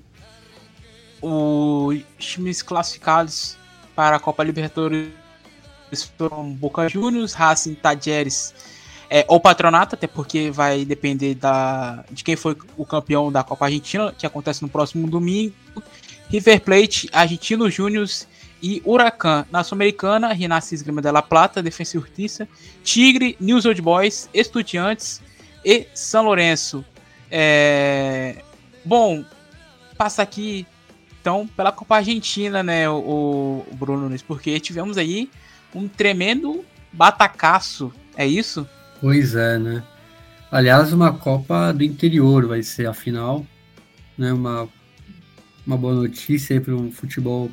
os times classificados para a Copa Libertadores foram Boca Juniors, Racing, Tajeres é, ou Patronato, até porque vai depender da, de quem foi o campeão da Copa Argentina, que acontece no próximo domingo. River Plate, Argentino Júnior e Huracan. Na Sul-Americana, Renasce Esgrima de La Plata, Defensa e Justiça, Tigre, News Old Boys, Estudiantes e São Lourenço. É... Bom, passa aqui então pela Copa Argentina, né, o, o Bruno Nunes, porque tivemos aí um tremendo batacaço, é isso? Pois é, né? Aliás, uma Copa do interior vai ser a final, né? Uma, uma boa notícia para um futebol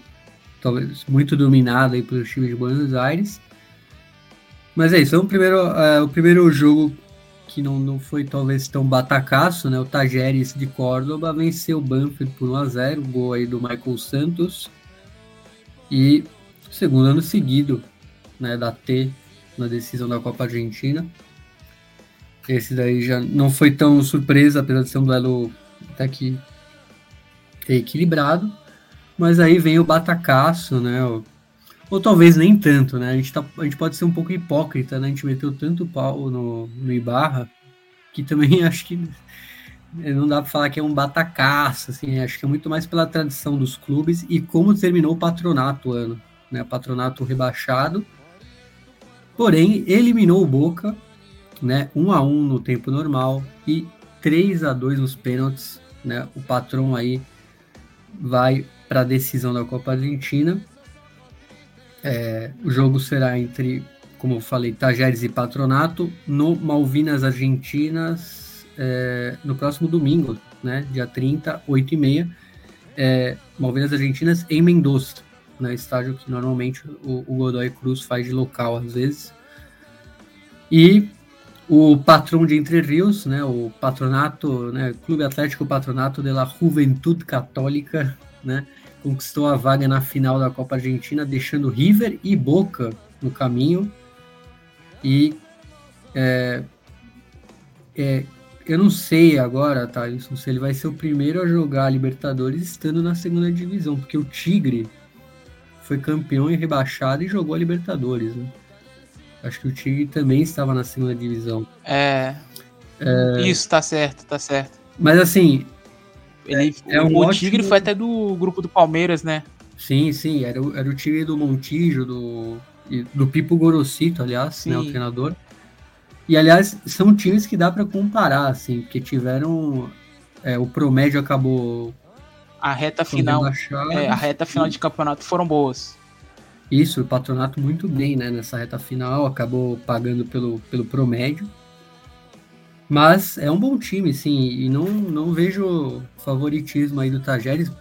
talvez muito dominado aí pelo time de Buenos Aires. Mas é isso, é o primeiro, é, o primeiro jogo que não, não foi talvez tão batacaço, né? O Tajeres de Córdoba venceu o Banfield por 1x0, gol aí do Michael Santos. E segundo ano seguido, né, da T na decisão da Copa Argentina. Esse daí já não foi tão surpresa, apesar de ser um duelo até que equilibrado. Mas aí vem o batacaço, né? Ou, ou, talvez nem tanto, né? A gente, tá, a gente pode ser um pouco hipócrita, né? A gente meteu tanto pau no, no Ibarra que também acho que não dá para falar que é um batacaço, assim, acho que é muito mais pela tradição dos clubes e como terminou o patronato o ano, né? Patronato rebaixado, porém eliminou o Boca, né? 1 a 1 no tempo normal e 3 a 2 nos pênaltis, né? O patrão aí vai para a decisão da Copa Argentina. É, o jogo será entre, como eu falei, Tajeres e Patronato no Malvinas Argentinas é, no próximo domingo, né, dia 30, 8 e meia. É, Malvinas Argentinas em Mendoza, né, estádio que normalmente o, o Godoy Cruz faz de local às vezes. E o patrão de Entre Rios, né, o patronato, né, Clube Atlético Patronato de la Juventud Católica, né, conquistou a vaga na final da Copa Argentina, deixando River e Boca no caminho. E é, é, eu não sei agora, tá? Isso, se ele vai ser o primeiro a jogar a Libertadores estando na segunda divisão, porque o Tigre foi campeão e rebaixado e jogou a Libertadores, né? Acho que o Tigre também estava na segunda divisão. É. é... Isso, tá certo, tá certo. Mas assim, ele, é, um o ótimo... Tigre foi até do grupo do Palmeiras, né? Sim, sim, era, era o time do Montijo, do, do Pipo Gorosito, aliás, né, o treinador. E, aliás, são times que dá para comparar, assim, porque tiveram... É, o Promédio acabou... A reta final, é, a reta final de campeonato foram boas. Isso, o patronato muito bem, né, nessa reta final, acabou pagando pelo, pelo Promédio. Mas é um bom time, sim, e não, não vejo favoritismo aí do Tajeres.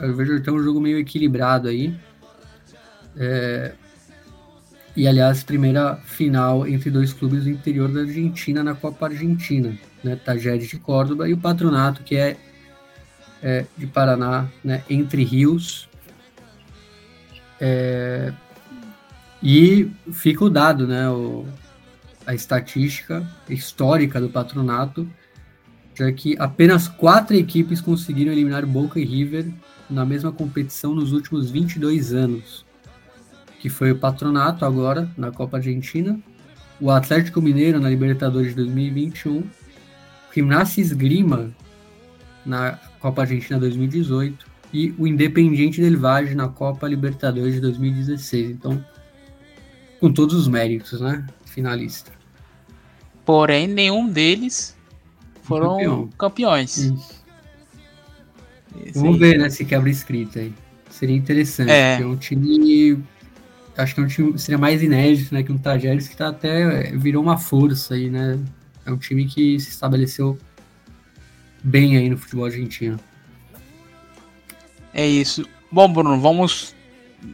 Eu vejo até um jogo meio equilibrado aí. É... E, aliás, primeira final entre dois clubes do interior da Argentina na Copa Argentina, né? Tajeres de Córdoba e o Patronato, que é, é de Paraná, né? Entre Rios. É... E fica o dado, né? O, a estatística histórica do patronato, já que apenas quatro equipes conseguiram eliminar Boca e River na mesma competição nos últimos 22 anos, que foi o patronato agora na Copa Argentina, o Atlético Mineiro na Libertadores de 2021, o Gimnasia Esgrima na Copa Argentina 2018 e o Independiente del Valle na Copa Libertadores de 2016. Então, com todos os méritos, né? Finalista. Porém, nenhum deles foram Campeão. campeões. Isso. Vamos aí. ver, né, se quebra escrita aí. Seria interessante. É. um time. Acho que é um time seria mais inédito, né? Que um Tajeres que tá até virou uma força aí, né? É um time que se estabeleceu bem aí no futebol argentino. É isso. Bom, Bruno, vamos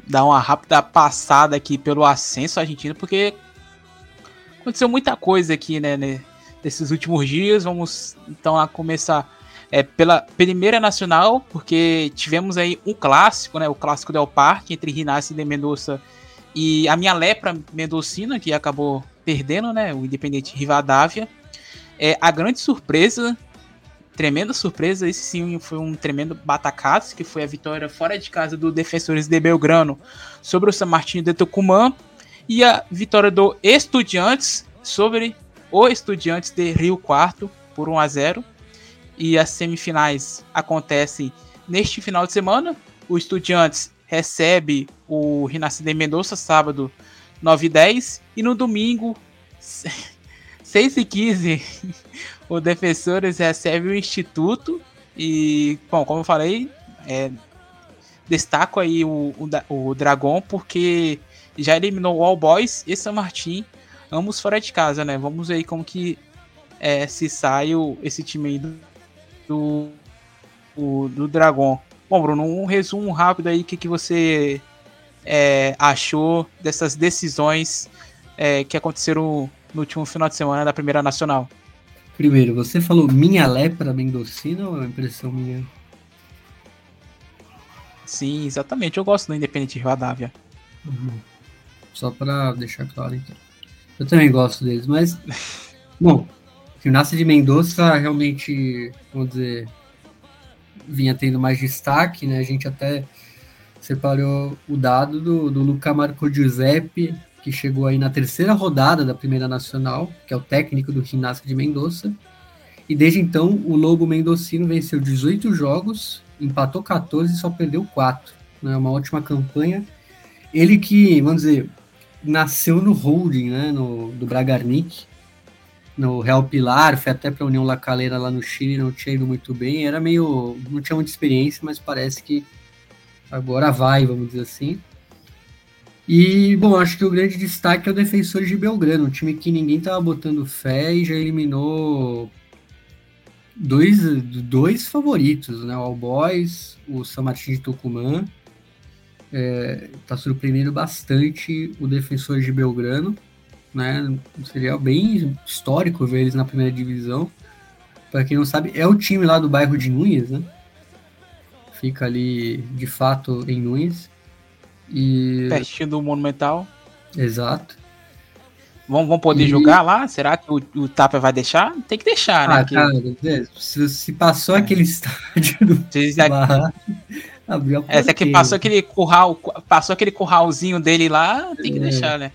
dar uma rápida passada aqui pelo ascenso argentino, porque aconteceu muita coisa aqui, né, nesses últimos dias. Vamos então a começar é, pela primeira nacional, porque tivemos aí um clássico, né, o clássico del Parque entre Rinácio de Mendoza e a minha lepra mendocina, que acabou perdendo, né, o Independente Rivadavia. É, a grande surpresa tremenda surpresa. Esse sim foi um tremendo batacaço, que foi a vitória fora de casa do Defensores de Belgrano sobre o San Martín de Tucumã. E a vitória do Estudiantes sobre o Estudiantes de Rio Quarto por 1 a 0. E as semifinais acontecem neste final de semana. O Estudiantes recebe o Renascido de Mendonça sábado 9 e 10 e no domingo 6 e 15 o Defensores recebe o Instituto e, bom, como eu falei, é, destaco aí o, o, o Dragon porque já eliminou o All Boys e San Martin, ambos fora de casa, né? Vamos ver aí como que é, se sai o, esse time aí do, do, do, do Dragon. Bom, Bruno, um resumo rápido aí, o que, que você é, achou dessas decisões é, que aconteceram no último final de semana da Primeira Nacional? Primeiro, você falou minha lepra mendocina ou é impressão minha? Sim, exatamente. Eu gosto do Independente Rivadavia. Uhum. Só para deixar claro, então. Eu também gosto deles, mas. Bom, Gimnasia de Mendoza realmente, vamos dizer, vinha tendo mais destaque, né? A gente até separou o dado do, do Luca Marco Giuseppe, que chegou aí na terceira rodada da Primeira Nacional, que é o técnico do Ginástica de Mendoza. E desde então, o Lobo Mendocino venceu 18 jogos, empatou 14 e só perdeu 4. Né? Uma ótima campanha. Ele que, vamos dizer, nasceu no holding, né? No, do Bragarnik, no Real Pilar, foi até para a União La Calera lá no Chile, não tinha ido muito bem, era meio. não tinha muita experiência, mas parece que agora vai, vamos dizer assim. E, bom, acho que o grande destaque é o Defensores de Belgrano, um time que ninguém tava botando fé e já eliminou dois, dois favoritos, né? O All Boys, o San Martín de Tucumã. É, tá surpreendendo bastante o Defensores de Belgrano, né? Seria bem histórico ver eles na primeira divisão. Para quem não sabe, é o time lá do bairro de Nunes, né? Fica ali, de fato, em Nunes. E... Pertinho do Monumental. Exato. Vão, vão poder e... jogar lá? Será que o, o Tapa vai deixar? Tem que deixar, né? Ah, Porque... cara, se, se passou é. aquele estádio do Barra, abriu a Essa aqui passou aquele curral, passou aquele curralzinho dele lá, tem que é. deixar, né?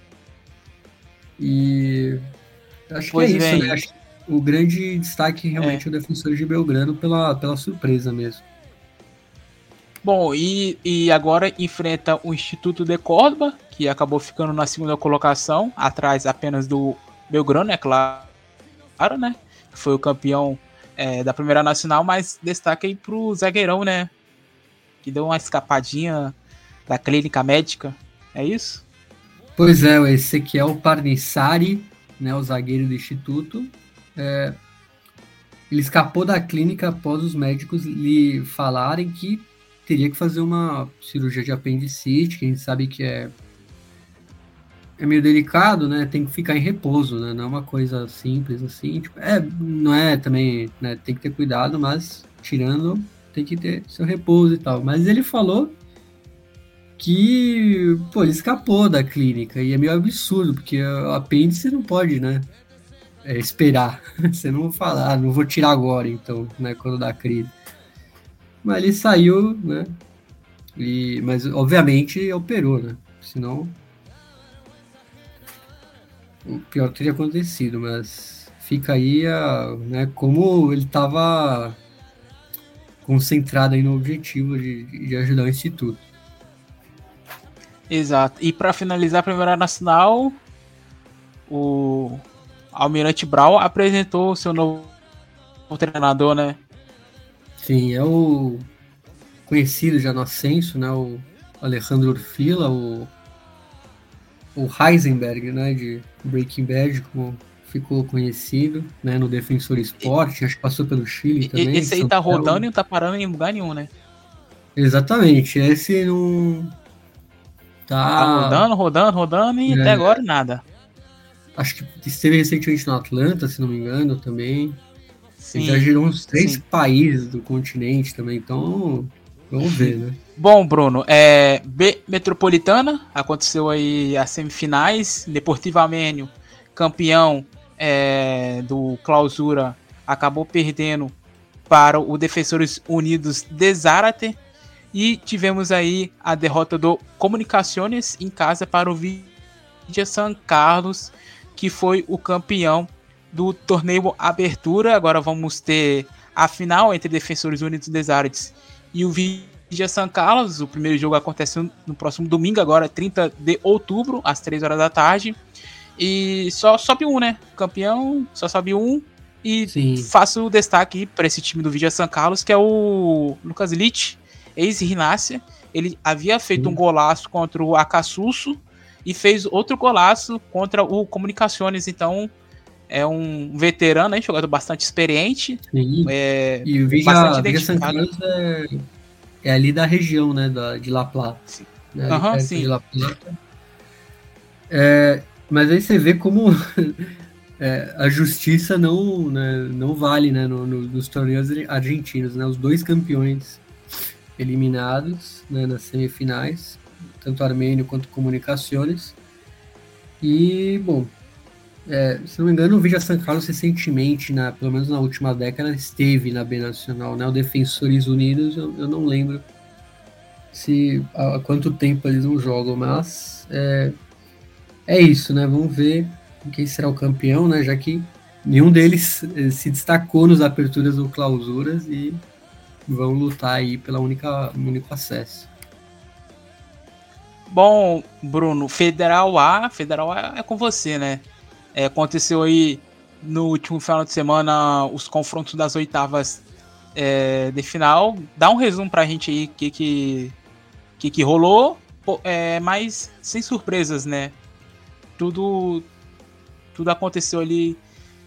E acho pois que é isso, né? Acho o grande destaque realmente é. o defensor de Belgrano pela, pela surpresa mesmo. Bom, e, e agora enfrenta o Instituto de Córdoba, que acabou ficando na segunda colocação, atrás apenas do Belgrano, é claro, né? Que foi o campeão é, da Primeira Nacional, mas destaca aí pro zagueirão, né? Que deu uma escapadinha da clínica médica, é isso? Pois é, o Ezequiel Parnissari, né, o zagueiro do Instituto, é, ele escapou da clínica após os médicos lhe falarem que teria que fazer uma cirurgia de apendicite, que a gente sabe que é é meio delicado, né? Tem que ficar em repouso, né? Não é uma coisa simples assim. Tipo, é, não é também, né? Tem que ter cuidado, mas tirando, tem que ter seu repouso e tal. Mas ele falou que, pô, ele escapou da clínica e é meio absurdo, porque o apêndice não pode, né? É, esperar. Você não falar, ah, não vou tirar agora, então, né? Quando dá crise. Mas ele saiu, né? E, mas obviamente operou, né? Senão. o pior teria acontecido, mas fica aí a, né, como ele estava concentrado aí no objetivo de, de ajudar o Instituto. Exato. E para finalizar a primeira nacional, o Almirante Brau apresentou o seu novo treinador, né? Sim, é o conhecido já no ascenso, né? O Alejandro Urfila, o, o Heisenberg, né? De Breaking Bad, como ficou conhecido, né? No Defensor Esporte, acho que passou pelo Chile também. Esse aí tá rodando e não tá parando em lugar nenhum, né? Exatamente, esse não. Tá, tá rodando, rodando, rodando e é. até agora nada. Acho que esteve recentemente no Atlanta, se não me engano, também. Sim, já girou uns três sim. países do continente também, então vamos ver, né? Bom, Bruno, é, B Metropolitana, aconteceu aí as semifinais, Deportivo Armênio, campeão é, do Clausura, acabou perdendo para o Defensores Unidos de Zárate, e tivemos aí a derrota do Comunicações em casa para o Vidia San Carlos, que foi o campeão do torneio Abertura. Agora vamos ter a final entre Defensores Unidos des Artes e o Vigia San Carlos. O primeiro jogo acontece no próximo domingo, agora 30 de outubro, às 3 horas da tarde. E só sobe um, né? Campeão, só sobe um. E Sim. faço o destaque para esse time do Vigia San Carlos, que é o Lucas Litt, ex-Rinácia. Ele havia feito Sim. um golaço contra o Acassusso e fez outro golaço contra o Comunicações. Então, é um veterano, hein, jogador bastante experiente. É, e o Vigia San Carlos é, é, ali da região, né, da, de La Plata. Sim. Né, uhum, sim. La Plata. É, mas aí você vê como é, a justiça não, né, não vale né, no, no, nos torneios argentinos. Né, os dois campeões eliminados né, nas semifinais tanto Armênio quanto Comunicações. E, bom, é, se não me engano, o Vigia San Carlos recentemente, na, pelo menos na última década, esteve na B Nacional, né? O Defensores Unidos, eu, eu não lembro se há, há, quanto tempo eles não jogam, mas é, é isso, né? Vamos ver quem será o campeão, né? Já que nenhum deles eh, se destacou nos aperturas ou clausuras e vão lutar aí pela única único acesso. Bom, Bruno, Federal A, Federal A é com você, né? É, aconteceu aí no último final de semana os confrontos das oitavas é, de final. Dá um resumo pra gente aí o que que, que, que rolou, é, mas sem surpresas, né? Tudo, tudo aconteceu ali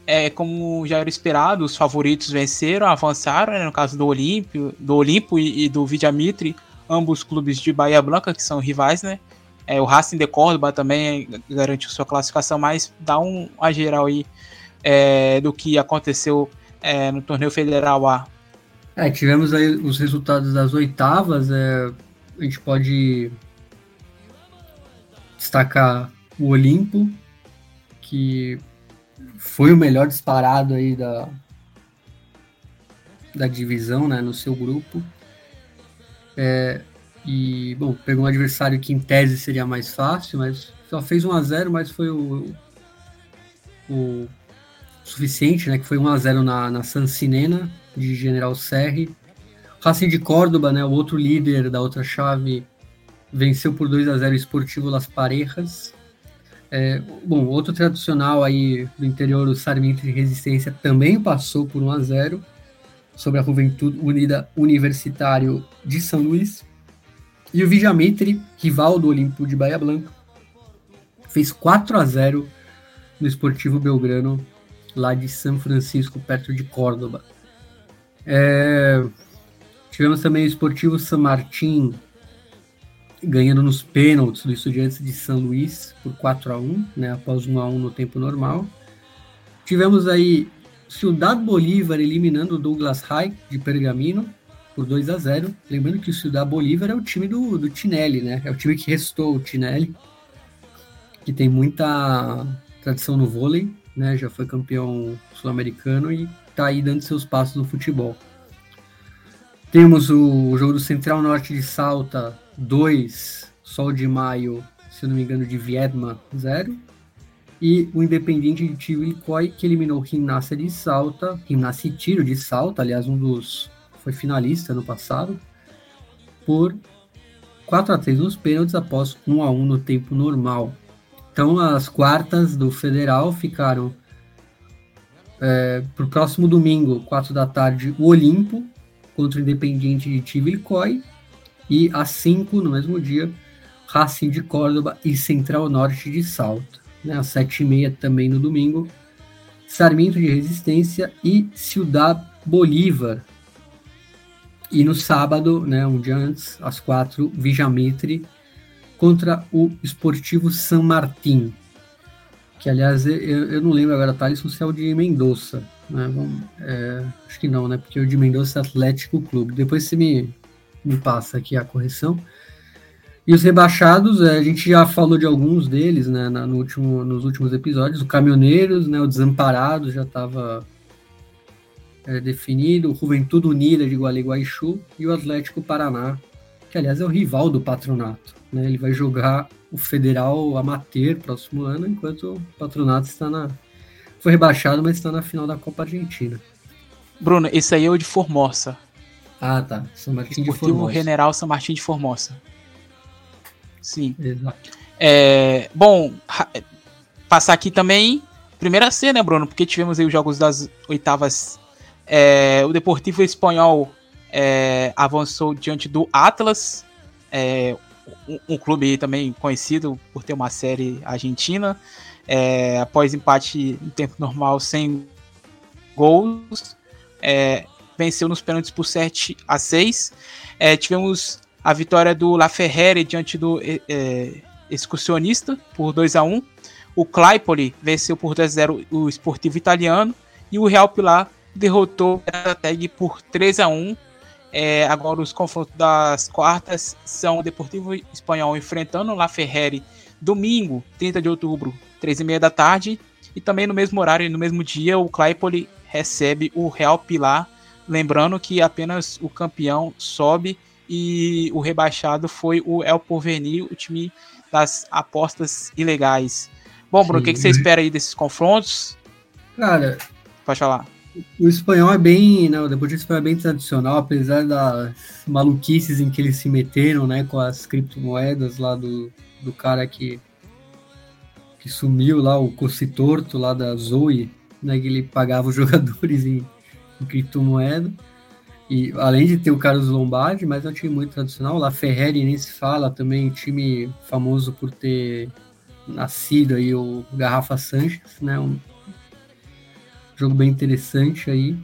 é, como já era esperado, os favoritos venceram, avançaram, né, no caso do Olímpio, do Olimpo e, e do Vidiamitri, ambos clubes de Bahia Blanca, que são rivais, né? É, o Racing de Córdoba também garantiu sua classificação, mas dá um a geral aí é, do que aconteceu é, no torneio federal A. É, tivemos aí os resultados das oitavas. É, a gente pode destacar o Olimpo, que foi o melhor disparado aí da, da divisão, né, no seu grupo. É, e, bom, pegou um adversário que em tese seria mais fácil, mas só fez 1 a 0 mas foi o, o suficiente, né? Que foi 1 a 0 na, na Sancinena, de General Serri. Racing de Córdoba, né? O outro líder da outra chave, venceu por 2 a 0 Esportivo Las Parejas. É, bom, outro tradicional aí do interior, o Sarmiento de Resistência, também passou por 1 a 0 sobre a Juventude Unida Universitário de São Luís. E o Vijametri, rival do Olimpo de Bahia Blanca, fez 4 a 0 no Esportivo Belgrano, lá de São Francisco, perto de Córdoba. É... Tivemos também o Esportivo San Martín ganhando nos pênaltis do Estudiantes de São Luís por 4 a 1 né, após 1 a 1 no tempo normal. Tivemos aí Ciudad Bolívar eliminando o Douglas High de Pergamino por 2 a 0 Lembrando que o Ciudad Bolívar é o time do, do Tinelli, né? É o time que restou o Tinelli, que tem muita tradição no vôlei, né? Já foi campeão sul-americano e tá aí dando seus passos no futebol. Temos o jogo do Central Norte de Salta 2, Sol de Maio, se não me engano, de Viedma 0. e o Independiente de Chivilcoy, que eliminou o Gimnasia de Salta, Gimnasia Tiro de Salta, aliás, um dos foi finalista no passado, por 4 a 3 nos pênaltis após 1 a 1 no tempo normal. Então, as quartas do Federal ficaram é, para o próximo domingo, 4 da tarde, o Olimpo contra o Independiente de Chivilcoy e às 5 no mesmo dia, Racing de Córdoba e Central Norte de Salta né, às sete e meia também no domingo, Sarmiento de Resistência e Ciudad Bolívar. E no sábado, né, um dia antes, às quatro, Vijametre contra o Esportivo San Martín. Que, aliás, eu, eu não lembro agora, Thales, se é o de Mendoza. Né? Vamos, é, acho que não, né? Porque o de Mendoza é Atlético Clube. Depois você me, me passa aqui a correção. E os rebaixados, é, a gente já falou de alguns deles né, no último, nos últimos episódios. O Caminhoneiros, né, o Desamparado já estava é, definido. O Juventude Unida de Gualeguaychú e o Atlético Paraná, que aliás é o rival do Patronato. Né, ele vai jogar o Federal Amateur próximo ano, enquanto o Patronato está na. Foi rebaixado, mas está na final da Copa Argentina. Bruno, esse aí é o de Formosa. Ah, tá. São Martin de Formosa. General São Martin de Formosa. Sim. Exato. É, bom, passar aqui também. Primeira C, né, Bruno? Porque tivemos aí os jogos das oitavas. É, o Deportivo Espanhol é, avançou diante do Atlas, é, um, um, clube também conhecido por ter uma série argentina. É, após empate em tempo normal sem gols, é, venceu nos pênaltis por 7 a 6. tivemos a vitória do La Ferrere diante do é, excursionista por 2 a 1 O Claypoli venceu por 2 a 0 o Esportivo Italiano e o Real Pilar derrotou a Tag por 3 a 1 é, agora os confrontos das quartas são o Deportivo Espanhol enfrentando o La Ferrere domingo, 30 de outubro, 3 e meia da tarde. E também no mesmo horário e no mesmo dia o Claypoli recebe o Real Pilar. Lembrando que apenas o campeão sobe e o rebaixado foi o El Porvenir, o time das apostas ilegais. Bom, Bruno, o que, que, você espera aí desses confrontos? Cara, pode falar. O espanhol é bem, né, o Deportivo espanhol é bem tradicional, apesar das maluquices em que eles se meteram, né, com as criptomoedas lá do, do cara que que sumiu lá, o Cocitorto lá da Zoe, né, que ele pagava os jogadores em, em criptomoeda. E além de ter o Carlos Lombardi, mas é um time muito tradicional. Lá Ferreri nem se fala também, time famoso por ter nascido aí o Garrafa Sanches, né? Um jogo bem interessante aí.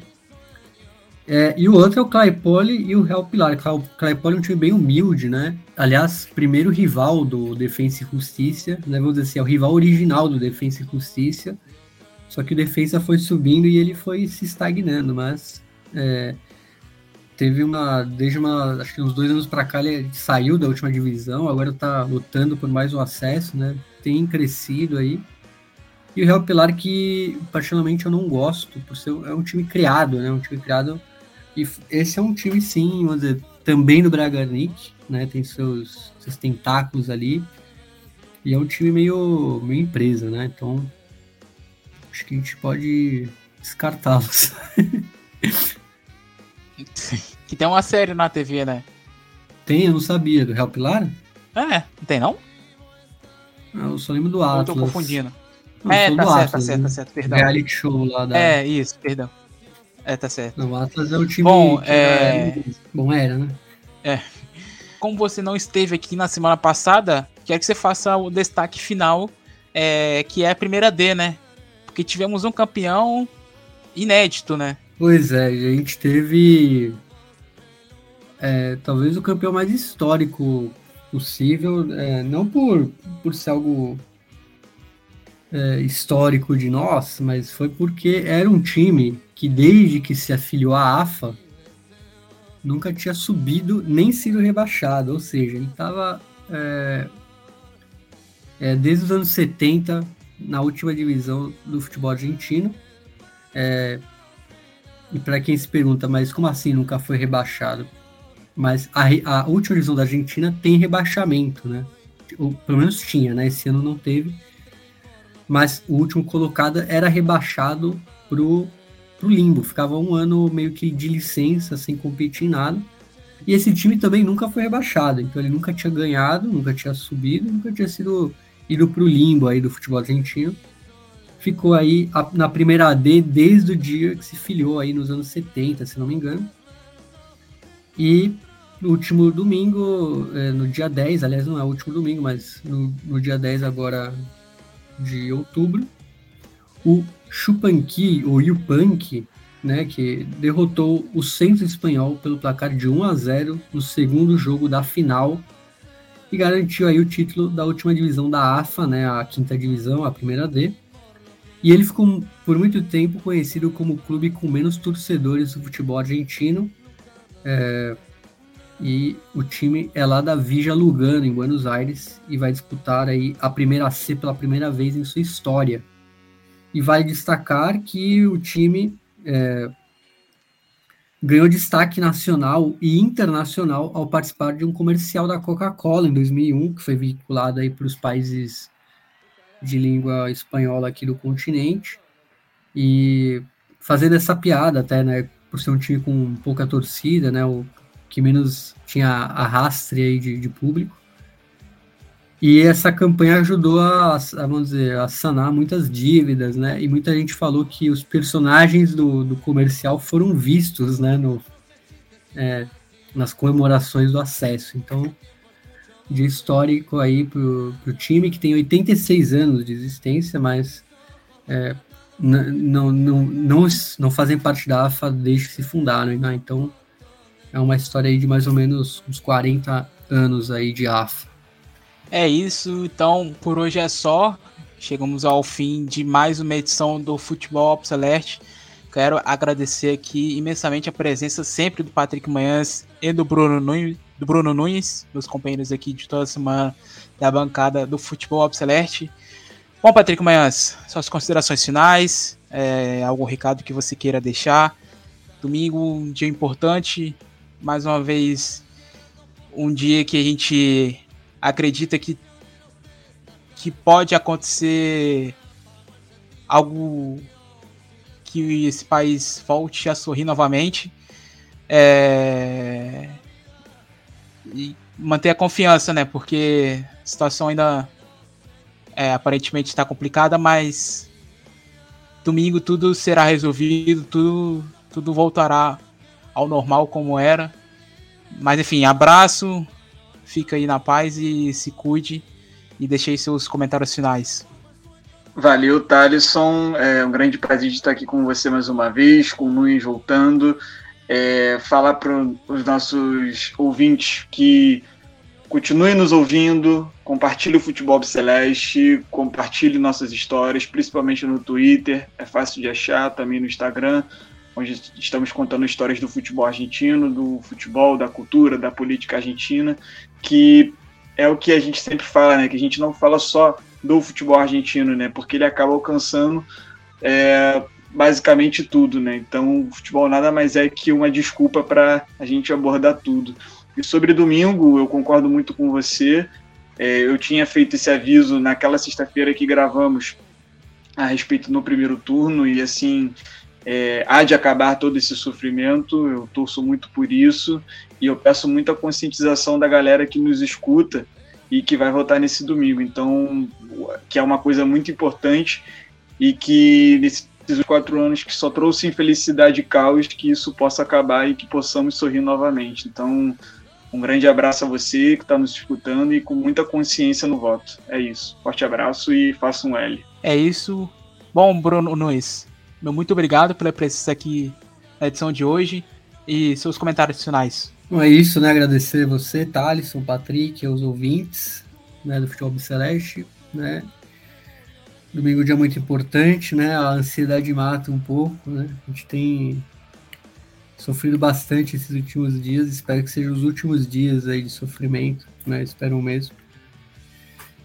É, e o outro é o Claypole e o Real Pilar. O Claypole é um time bem humilde, né? Aliás, primeiro rival do Defensa e Justiça, né? Vamos dizer assim, é o rival original do Defensa e Justiça. Só que o Defensa foi subindo e ele foi se estagnando, mas é, teve uma, desde uma, acho que uns dois anos para cá ele saiu da última divisão, agora está lutando por mais um acesso, né? Tem crescido aí. E o Real Pilar que particularmente eu não gosto, por ser é um time criado, né? Um time criado e esse é um time sim, vamos dizer, também do Braganic, né? Tem seus, seus tentáculos ali. E é um time meio, meio empresa, né? Então acho que a gente pode descartá-los. que tem uma série na TV, né? Tem, eu não sabia. Do Real Pilar? É, não tem não? Eu só lembro do Atlas. Eu tô confundindo. É, tá certo, Atlas, tá certo, tá certo, perdão. Reality show lá da... É, isso, perdão. É, tá certo. Não, o Atlas é o time Bom, é... Era... Bom, era, né? É. Como você não esteve aqui na semana passada, quero que você faça o destaque final, é, que é a primeira D, né? Porque tivemos um campeão inédito, né? Pois é, a gente teve é, talvez o campeão mais histórico possível, é, não por, por ser algo é, histórico de nós, mas foi porque era um time que desde que se afiliou à AFA nunca tinha subido nem sido rebaixado, ou seja, ele estava é, é, desde os anos 70 na última divisão do futebol argentino. É, e para quem se pergunta, mas como assim nunca foi rebaixado? Mas a, a última divisão da Argentina tem rebaixamento, né? Ou, pelo menos tinha, né? Esse ano não teve. Mas o último colocado era rebaixado pro, pro limbo, ficava um ano meio que de licença, sem competir em nada. E esse time também nunca foi rebaixado, então ele nunca tinha ganhado, nunca tinha subido, nunca tinha sido ido pro limbo aí do futebol argentino. Ficou aí na primeira AD desde o dia que se filiou aí nos anos 70, se não me engano. E no último domingo, é, no dia 10, aliás, não é o último domingo, mas no, no dia 10 agora de outubro, o Chupanqui, ou Yupanqui, né, que derrotou o Centro Espanhol pelo placar de 1 a 0 no segundo jogo da final e garantiu aí o título da última divisão da AFA, né, a quinta divisão, a primeira D. E ele ficou por muito tempo conhecido como o clube com menos torcedores do futebol argentino. É, e o time é lá da Vija Lugano, em Buenos Aires, e vai disputar aí a primeira C pela primeira vez em sua história. E vale destacar que o time é, ganhou destaque nacional e internacional ao participar de um comercial da Coca-Cola em 2001, que foi vinculado aí para os países de língua espanhola aqui do continente. E fazendo essa piada até, né, por ser um time com pouca torcida, né, o que menos tinha arrastre aí de, de público. E essa campanha ajudou a, a, vamos dizer, a sanar muitas dívidas, né? E muita gente falou que os personagens do, do comercial foram vistos, né? No, é, nas comemorações do acesso. Então, de histórico aí pro, pro time que tem 86 anos de existência, mas é, não, não, não, não fazem parte da AFA desde que se fundaram, né? Então, é uma história aí de mais ou menos uns 40 anos aí de AFA. É isso, então por hoje é só. Chegamos ao fim de mais uma edição do Futebol Ops Alert. Quero agradecer aqui imensamente a presença sempre do Patrick Manhãs e do Bruno Nunes, do Bruno Nunes, meus companheiros aqui de toda semana da bancada do Futebol Ops Alert. Bom, Patrick Manhãs, suas considerações finais, é, algum recado que você queira deixar. Domingo, um dia importante, mais uma vez, um dia que a gente acredita que, que pode acontecer algo que esse país volte a sorrir novamente. É... E manter a confiança, né? Porque a situação ainda é, aparentemente está complicada, mas domingo tudo será resolvido, tudo, tudo voltará ao normal como era. Mas enfim, abraço, Fica aí na paz e se cuide. E deixei seus comentários finais. Valeu, Thalisson. É um grande prazer estar aqui com você mais uma vez, com o Nunes voltando. É, falar para os nossos ouvintes que continuem nos ouvindo, compartilhe o Futebol Celeste, compartilhe nossas histórias, principalmente no Twitter, é fácil de achar, também no Instagram onde estamos contando histórias do futebol argentino, do futebol, da cultura, da política argentina, que é o que a gente sempre fala, né? Que a gente não fala só do futebol argentino, né? Porque ele acaba alcançando é, basicamente tudo, né? Então, o futebol nada mais é que uma desculpa para a gente abordar tudo. E sobre domingo, eu concordo muito com você. É, eu tinha feito esse aviso naquela sexta-feira que gravamos a respeito no primeiro turno e assim é, há de acabar todo esse sofrimento, eu torço muito por isso e eu peço muita conscientização da galera que nos escuta e que vai votar nesse domingo. Então, que é uma coisa muito importante e que nesses quatro anos que só trouxe infelicidade e caos, que isso possa acabar e que possamos sorrir novamente. Então, um grande abraço a você que está nos escutando e com muita consciência no voto. É isso. Forte abraço e faça um L. É isso. Bom, Bruno Nunes, meu muito obrigado pela presença aqui na edição de hoje e seus comentários finais. Bom, é isso, né? Agradecer você, Thalisson, Patrick, os ouvintes né, do Futebol Celeste, né? Domingo é um dia muito importante, né? A ansiedade mata um pouco, né? A gente tem sofrido bastante esses últimos dias, espero que sejam os últimos dias aí de sofrimento, né? Espero mesmo.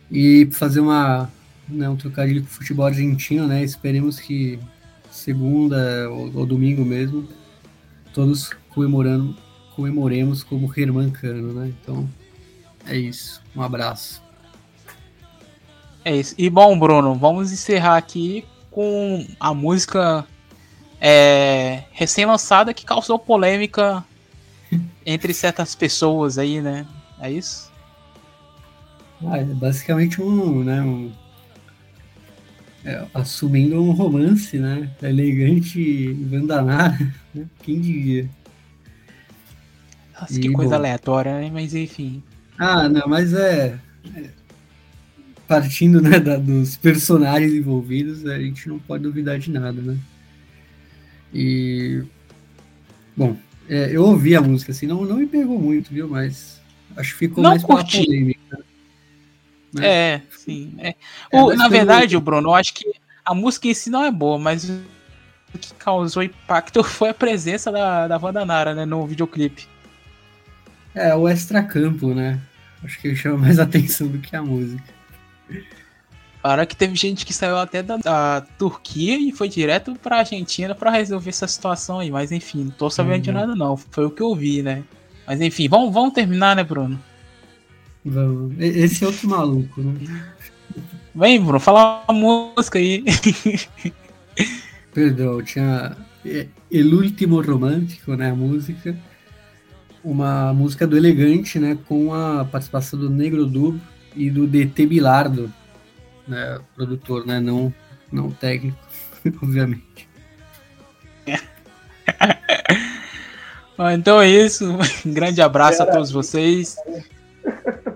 E fazer uma, né, um trocadilho com o futebol argentino, né? Esperemos que segunda ou, ou domingo mesmo, todos comemorando, comemoremos como Herman Cano, né? Então, é isso. Um abraço. É isso. E bom, Bruno, vamos encerrar aqui com a música é, recém-lançada que causou polêmica entre certas pessoas aí, né? É isso? Ah, é basicamente um, né, um, é, assumindo um romance, né? Elegante Vandanara, né? Quem diria? Nossa, que e, coisa bom. aleatória, né? Mas enfim. Ah, não, mas é, é partindo né, da, dos personagens envolvidos, a gente não pode duvidar de nada, né? E bom, é, eu ouvi a música assim, não, não me pegou muito, viu? Mas acho que ficou não mais curti. polêmica. Né? É, sim. É. é o, na verdade, o Bruno, eu acho que a música em si não é boa, mas o que causou impacto foi a presença da, da Wanda Nara, né, no videoclipe. É, o extracampo, né? Acho que chama mais atenção do que a música. Para que teve gente que saiu até da, da, Turquia e foi direto pra Argentina para resolver essa situação aí. Mas enfim, não tô sabendo uhum. de nada não. Foi o que eu vi, né? Mas enfim, vamos, vamos terminar, né, Bruno? Vamos. Esse é outro maluco, né? Vem, Bruno, fala uma música aí. Perdão, tinha El Último Romântico, né, a música. Uma música do Elegante, né, com a participação do Negro Dub e do DT Bilardo, né, produtor, né, não, não técnico, obviamente. então é isso. Um grande abraço a todos vocês,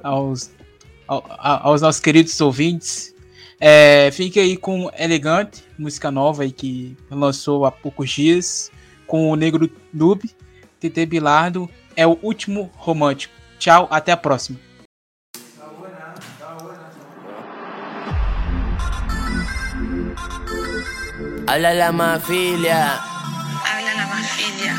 aos, aos nossos queridos ouvintes. É, fique aí com Elegante, música nova aí que lançou há poucos dias, com o Negro Noob, TT Bilardo. É o último romântico. Tchau, até a próxima. Habla la mafilia. Habla la mafilia.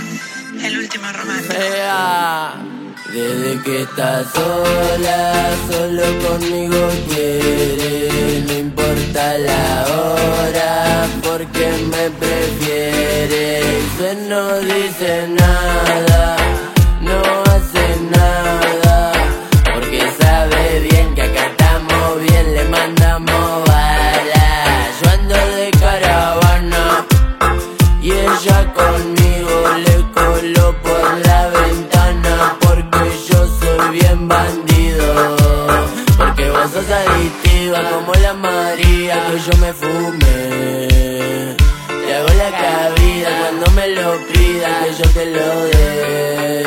El último romance. Desde que estás sola, solo conmigo quiere. No importa la hora, porque me prefiere. Usted no dice nada, Porque vos sos adictiva como la María que yo me fume. Te hago la cabida cuando me lo pida que yo te lo dé.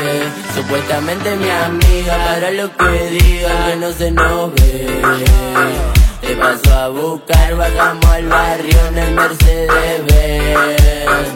Supuestamente mi amiga para lo que diga que no se nos ve. Te paso a buscar, bajamos al barrio en el Mercedes Benz.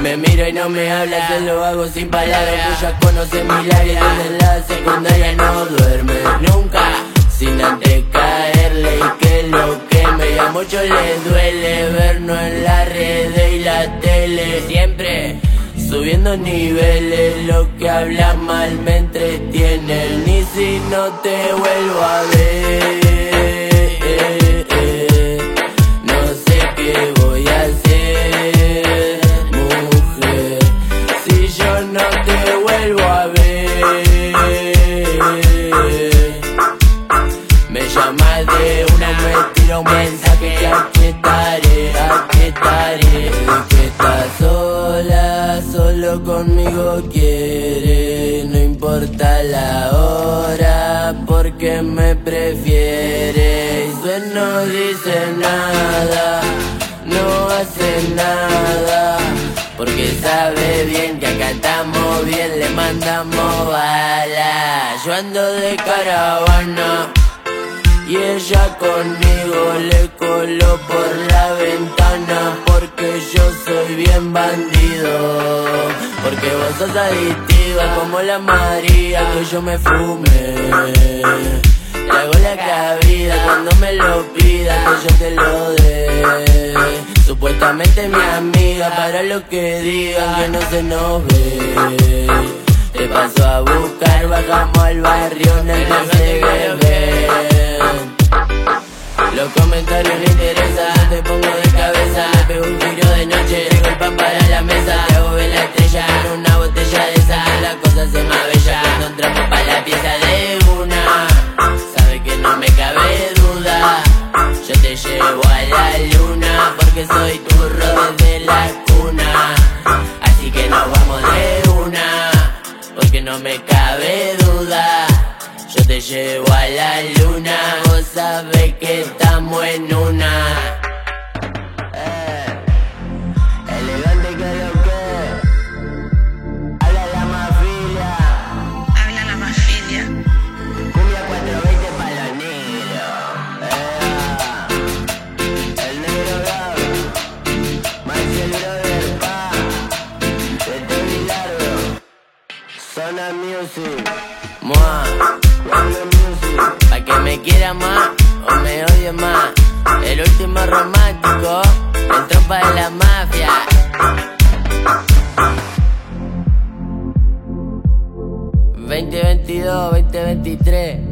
Me mira y no me habla, se lo hago sin palabras Pues ya conoce mi labio, desde la secundaria no duerme nunca Sin antes caerle y que lo queme. Y a muchos les duele vernos en la red y la tele. Siempre subiendo niveles, lo que habla mal me entretiene. Ni si no te vuelvo a ver un mensaje que estaré, aquí estaré. que está sola, solo conmigo quiere. No importa la hora, porque me prefiere. Y no dice nada, no hace nada. Porque sabe bien que acá estamos bien, le mandamos balas. Yo ando de caravana y ella conmigo le coló por la ventana porque yo soy bien bandido. Porque vos sos adictiva como la María que yo me fume. Le hago la cabida cuando me lo pida que yo te lo dé. Supuestamente mi amiga para lo que digan que no se nos ve. Te paso a buscar, bajamos al barrio, no negro se ven Los comentarios no interesan, te pongo de cabeza. Me un tiro de noche, tengo el pan para la mesa. Te hago la estrella en una botella de sal. La cosa se más bella, cuando entramos pa' la pieza de una. Sabe que no me cabe duda Yo te llevo a la luna, porque soy tu rodeo no me cabe duda. Yo te llevo a la luna, vos sabés que estamos en una. Mua. Pa' que me quiera más o me odie más. El último romántico. En tropa de la mafia. ...2022, 2023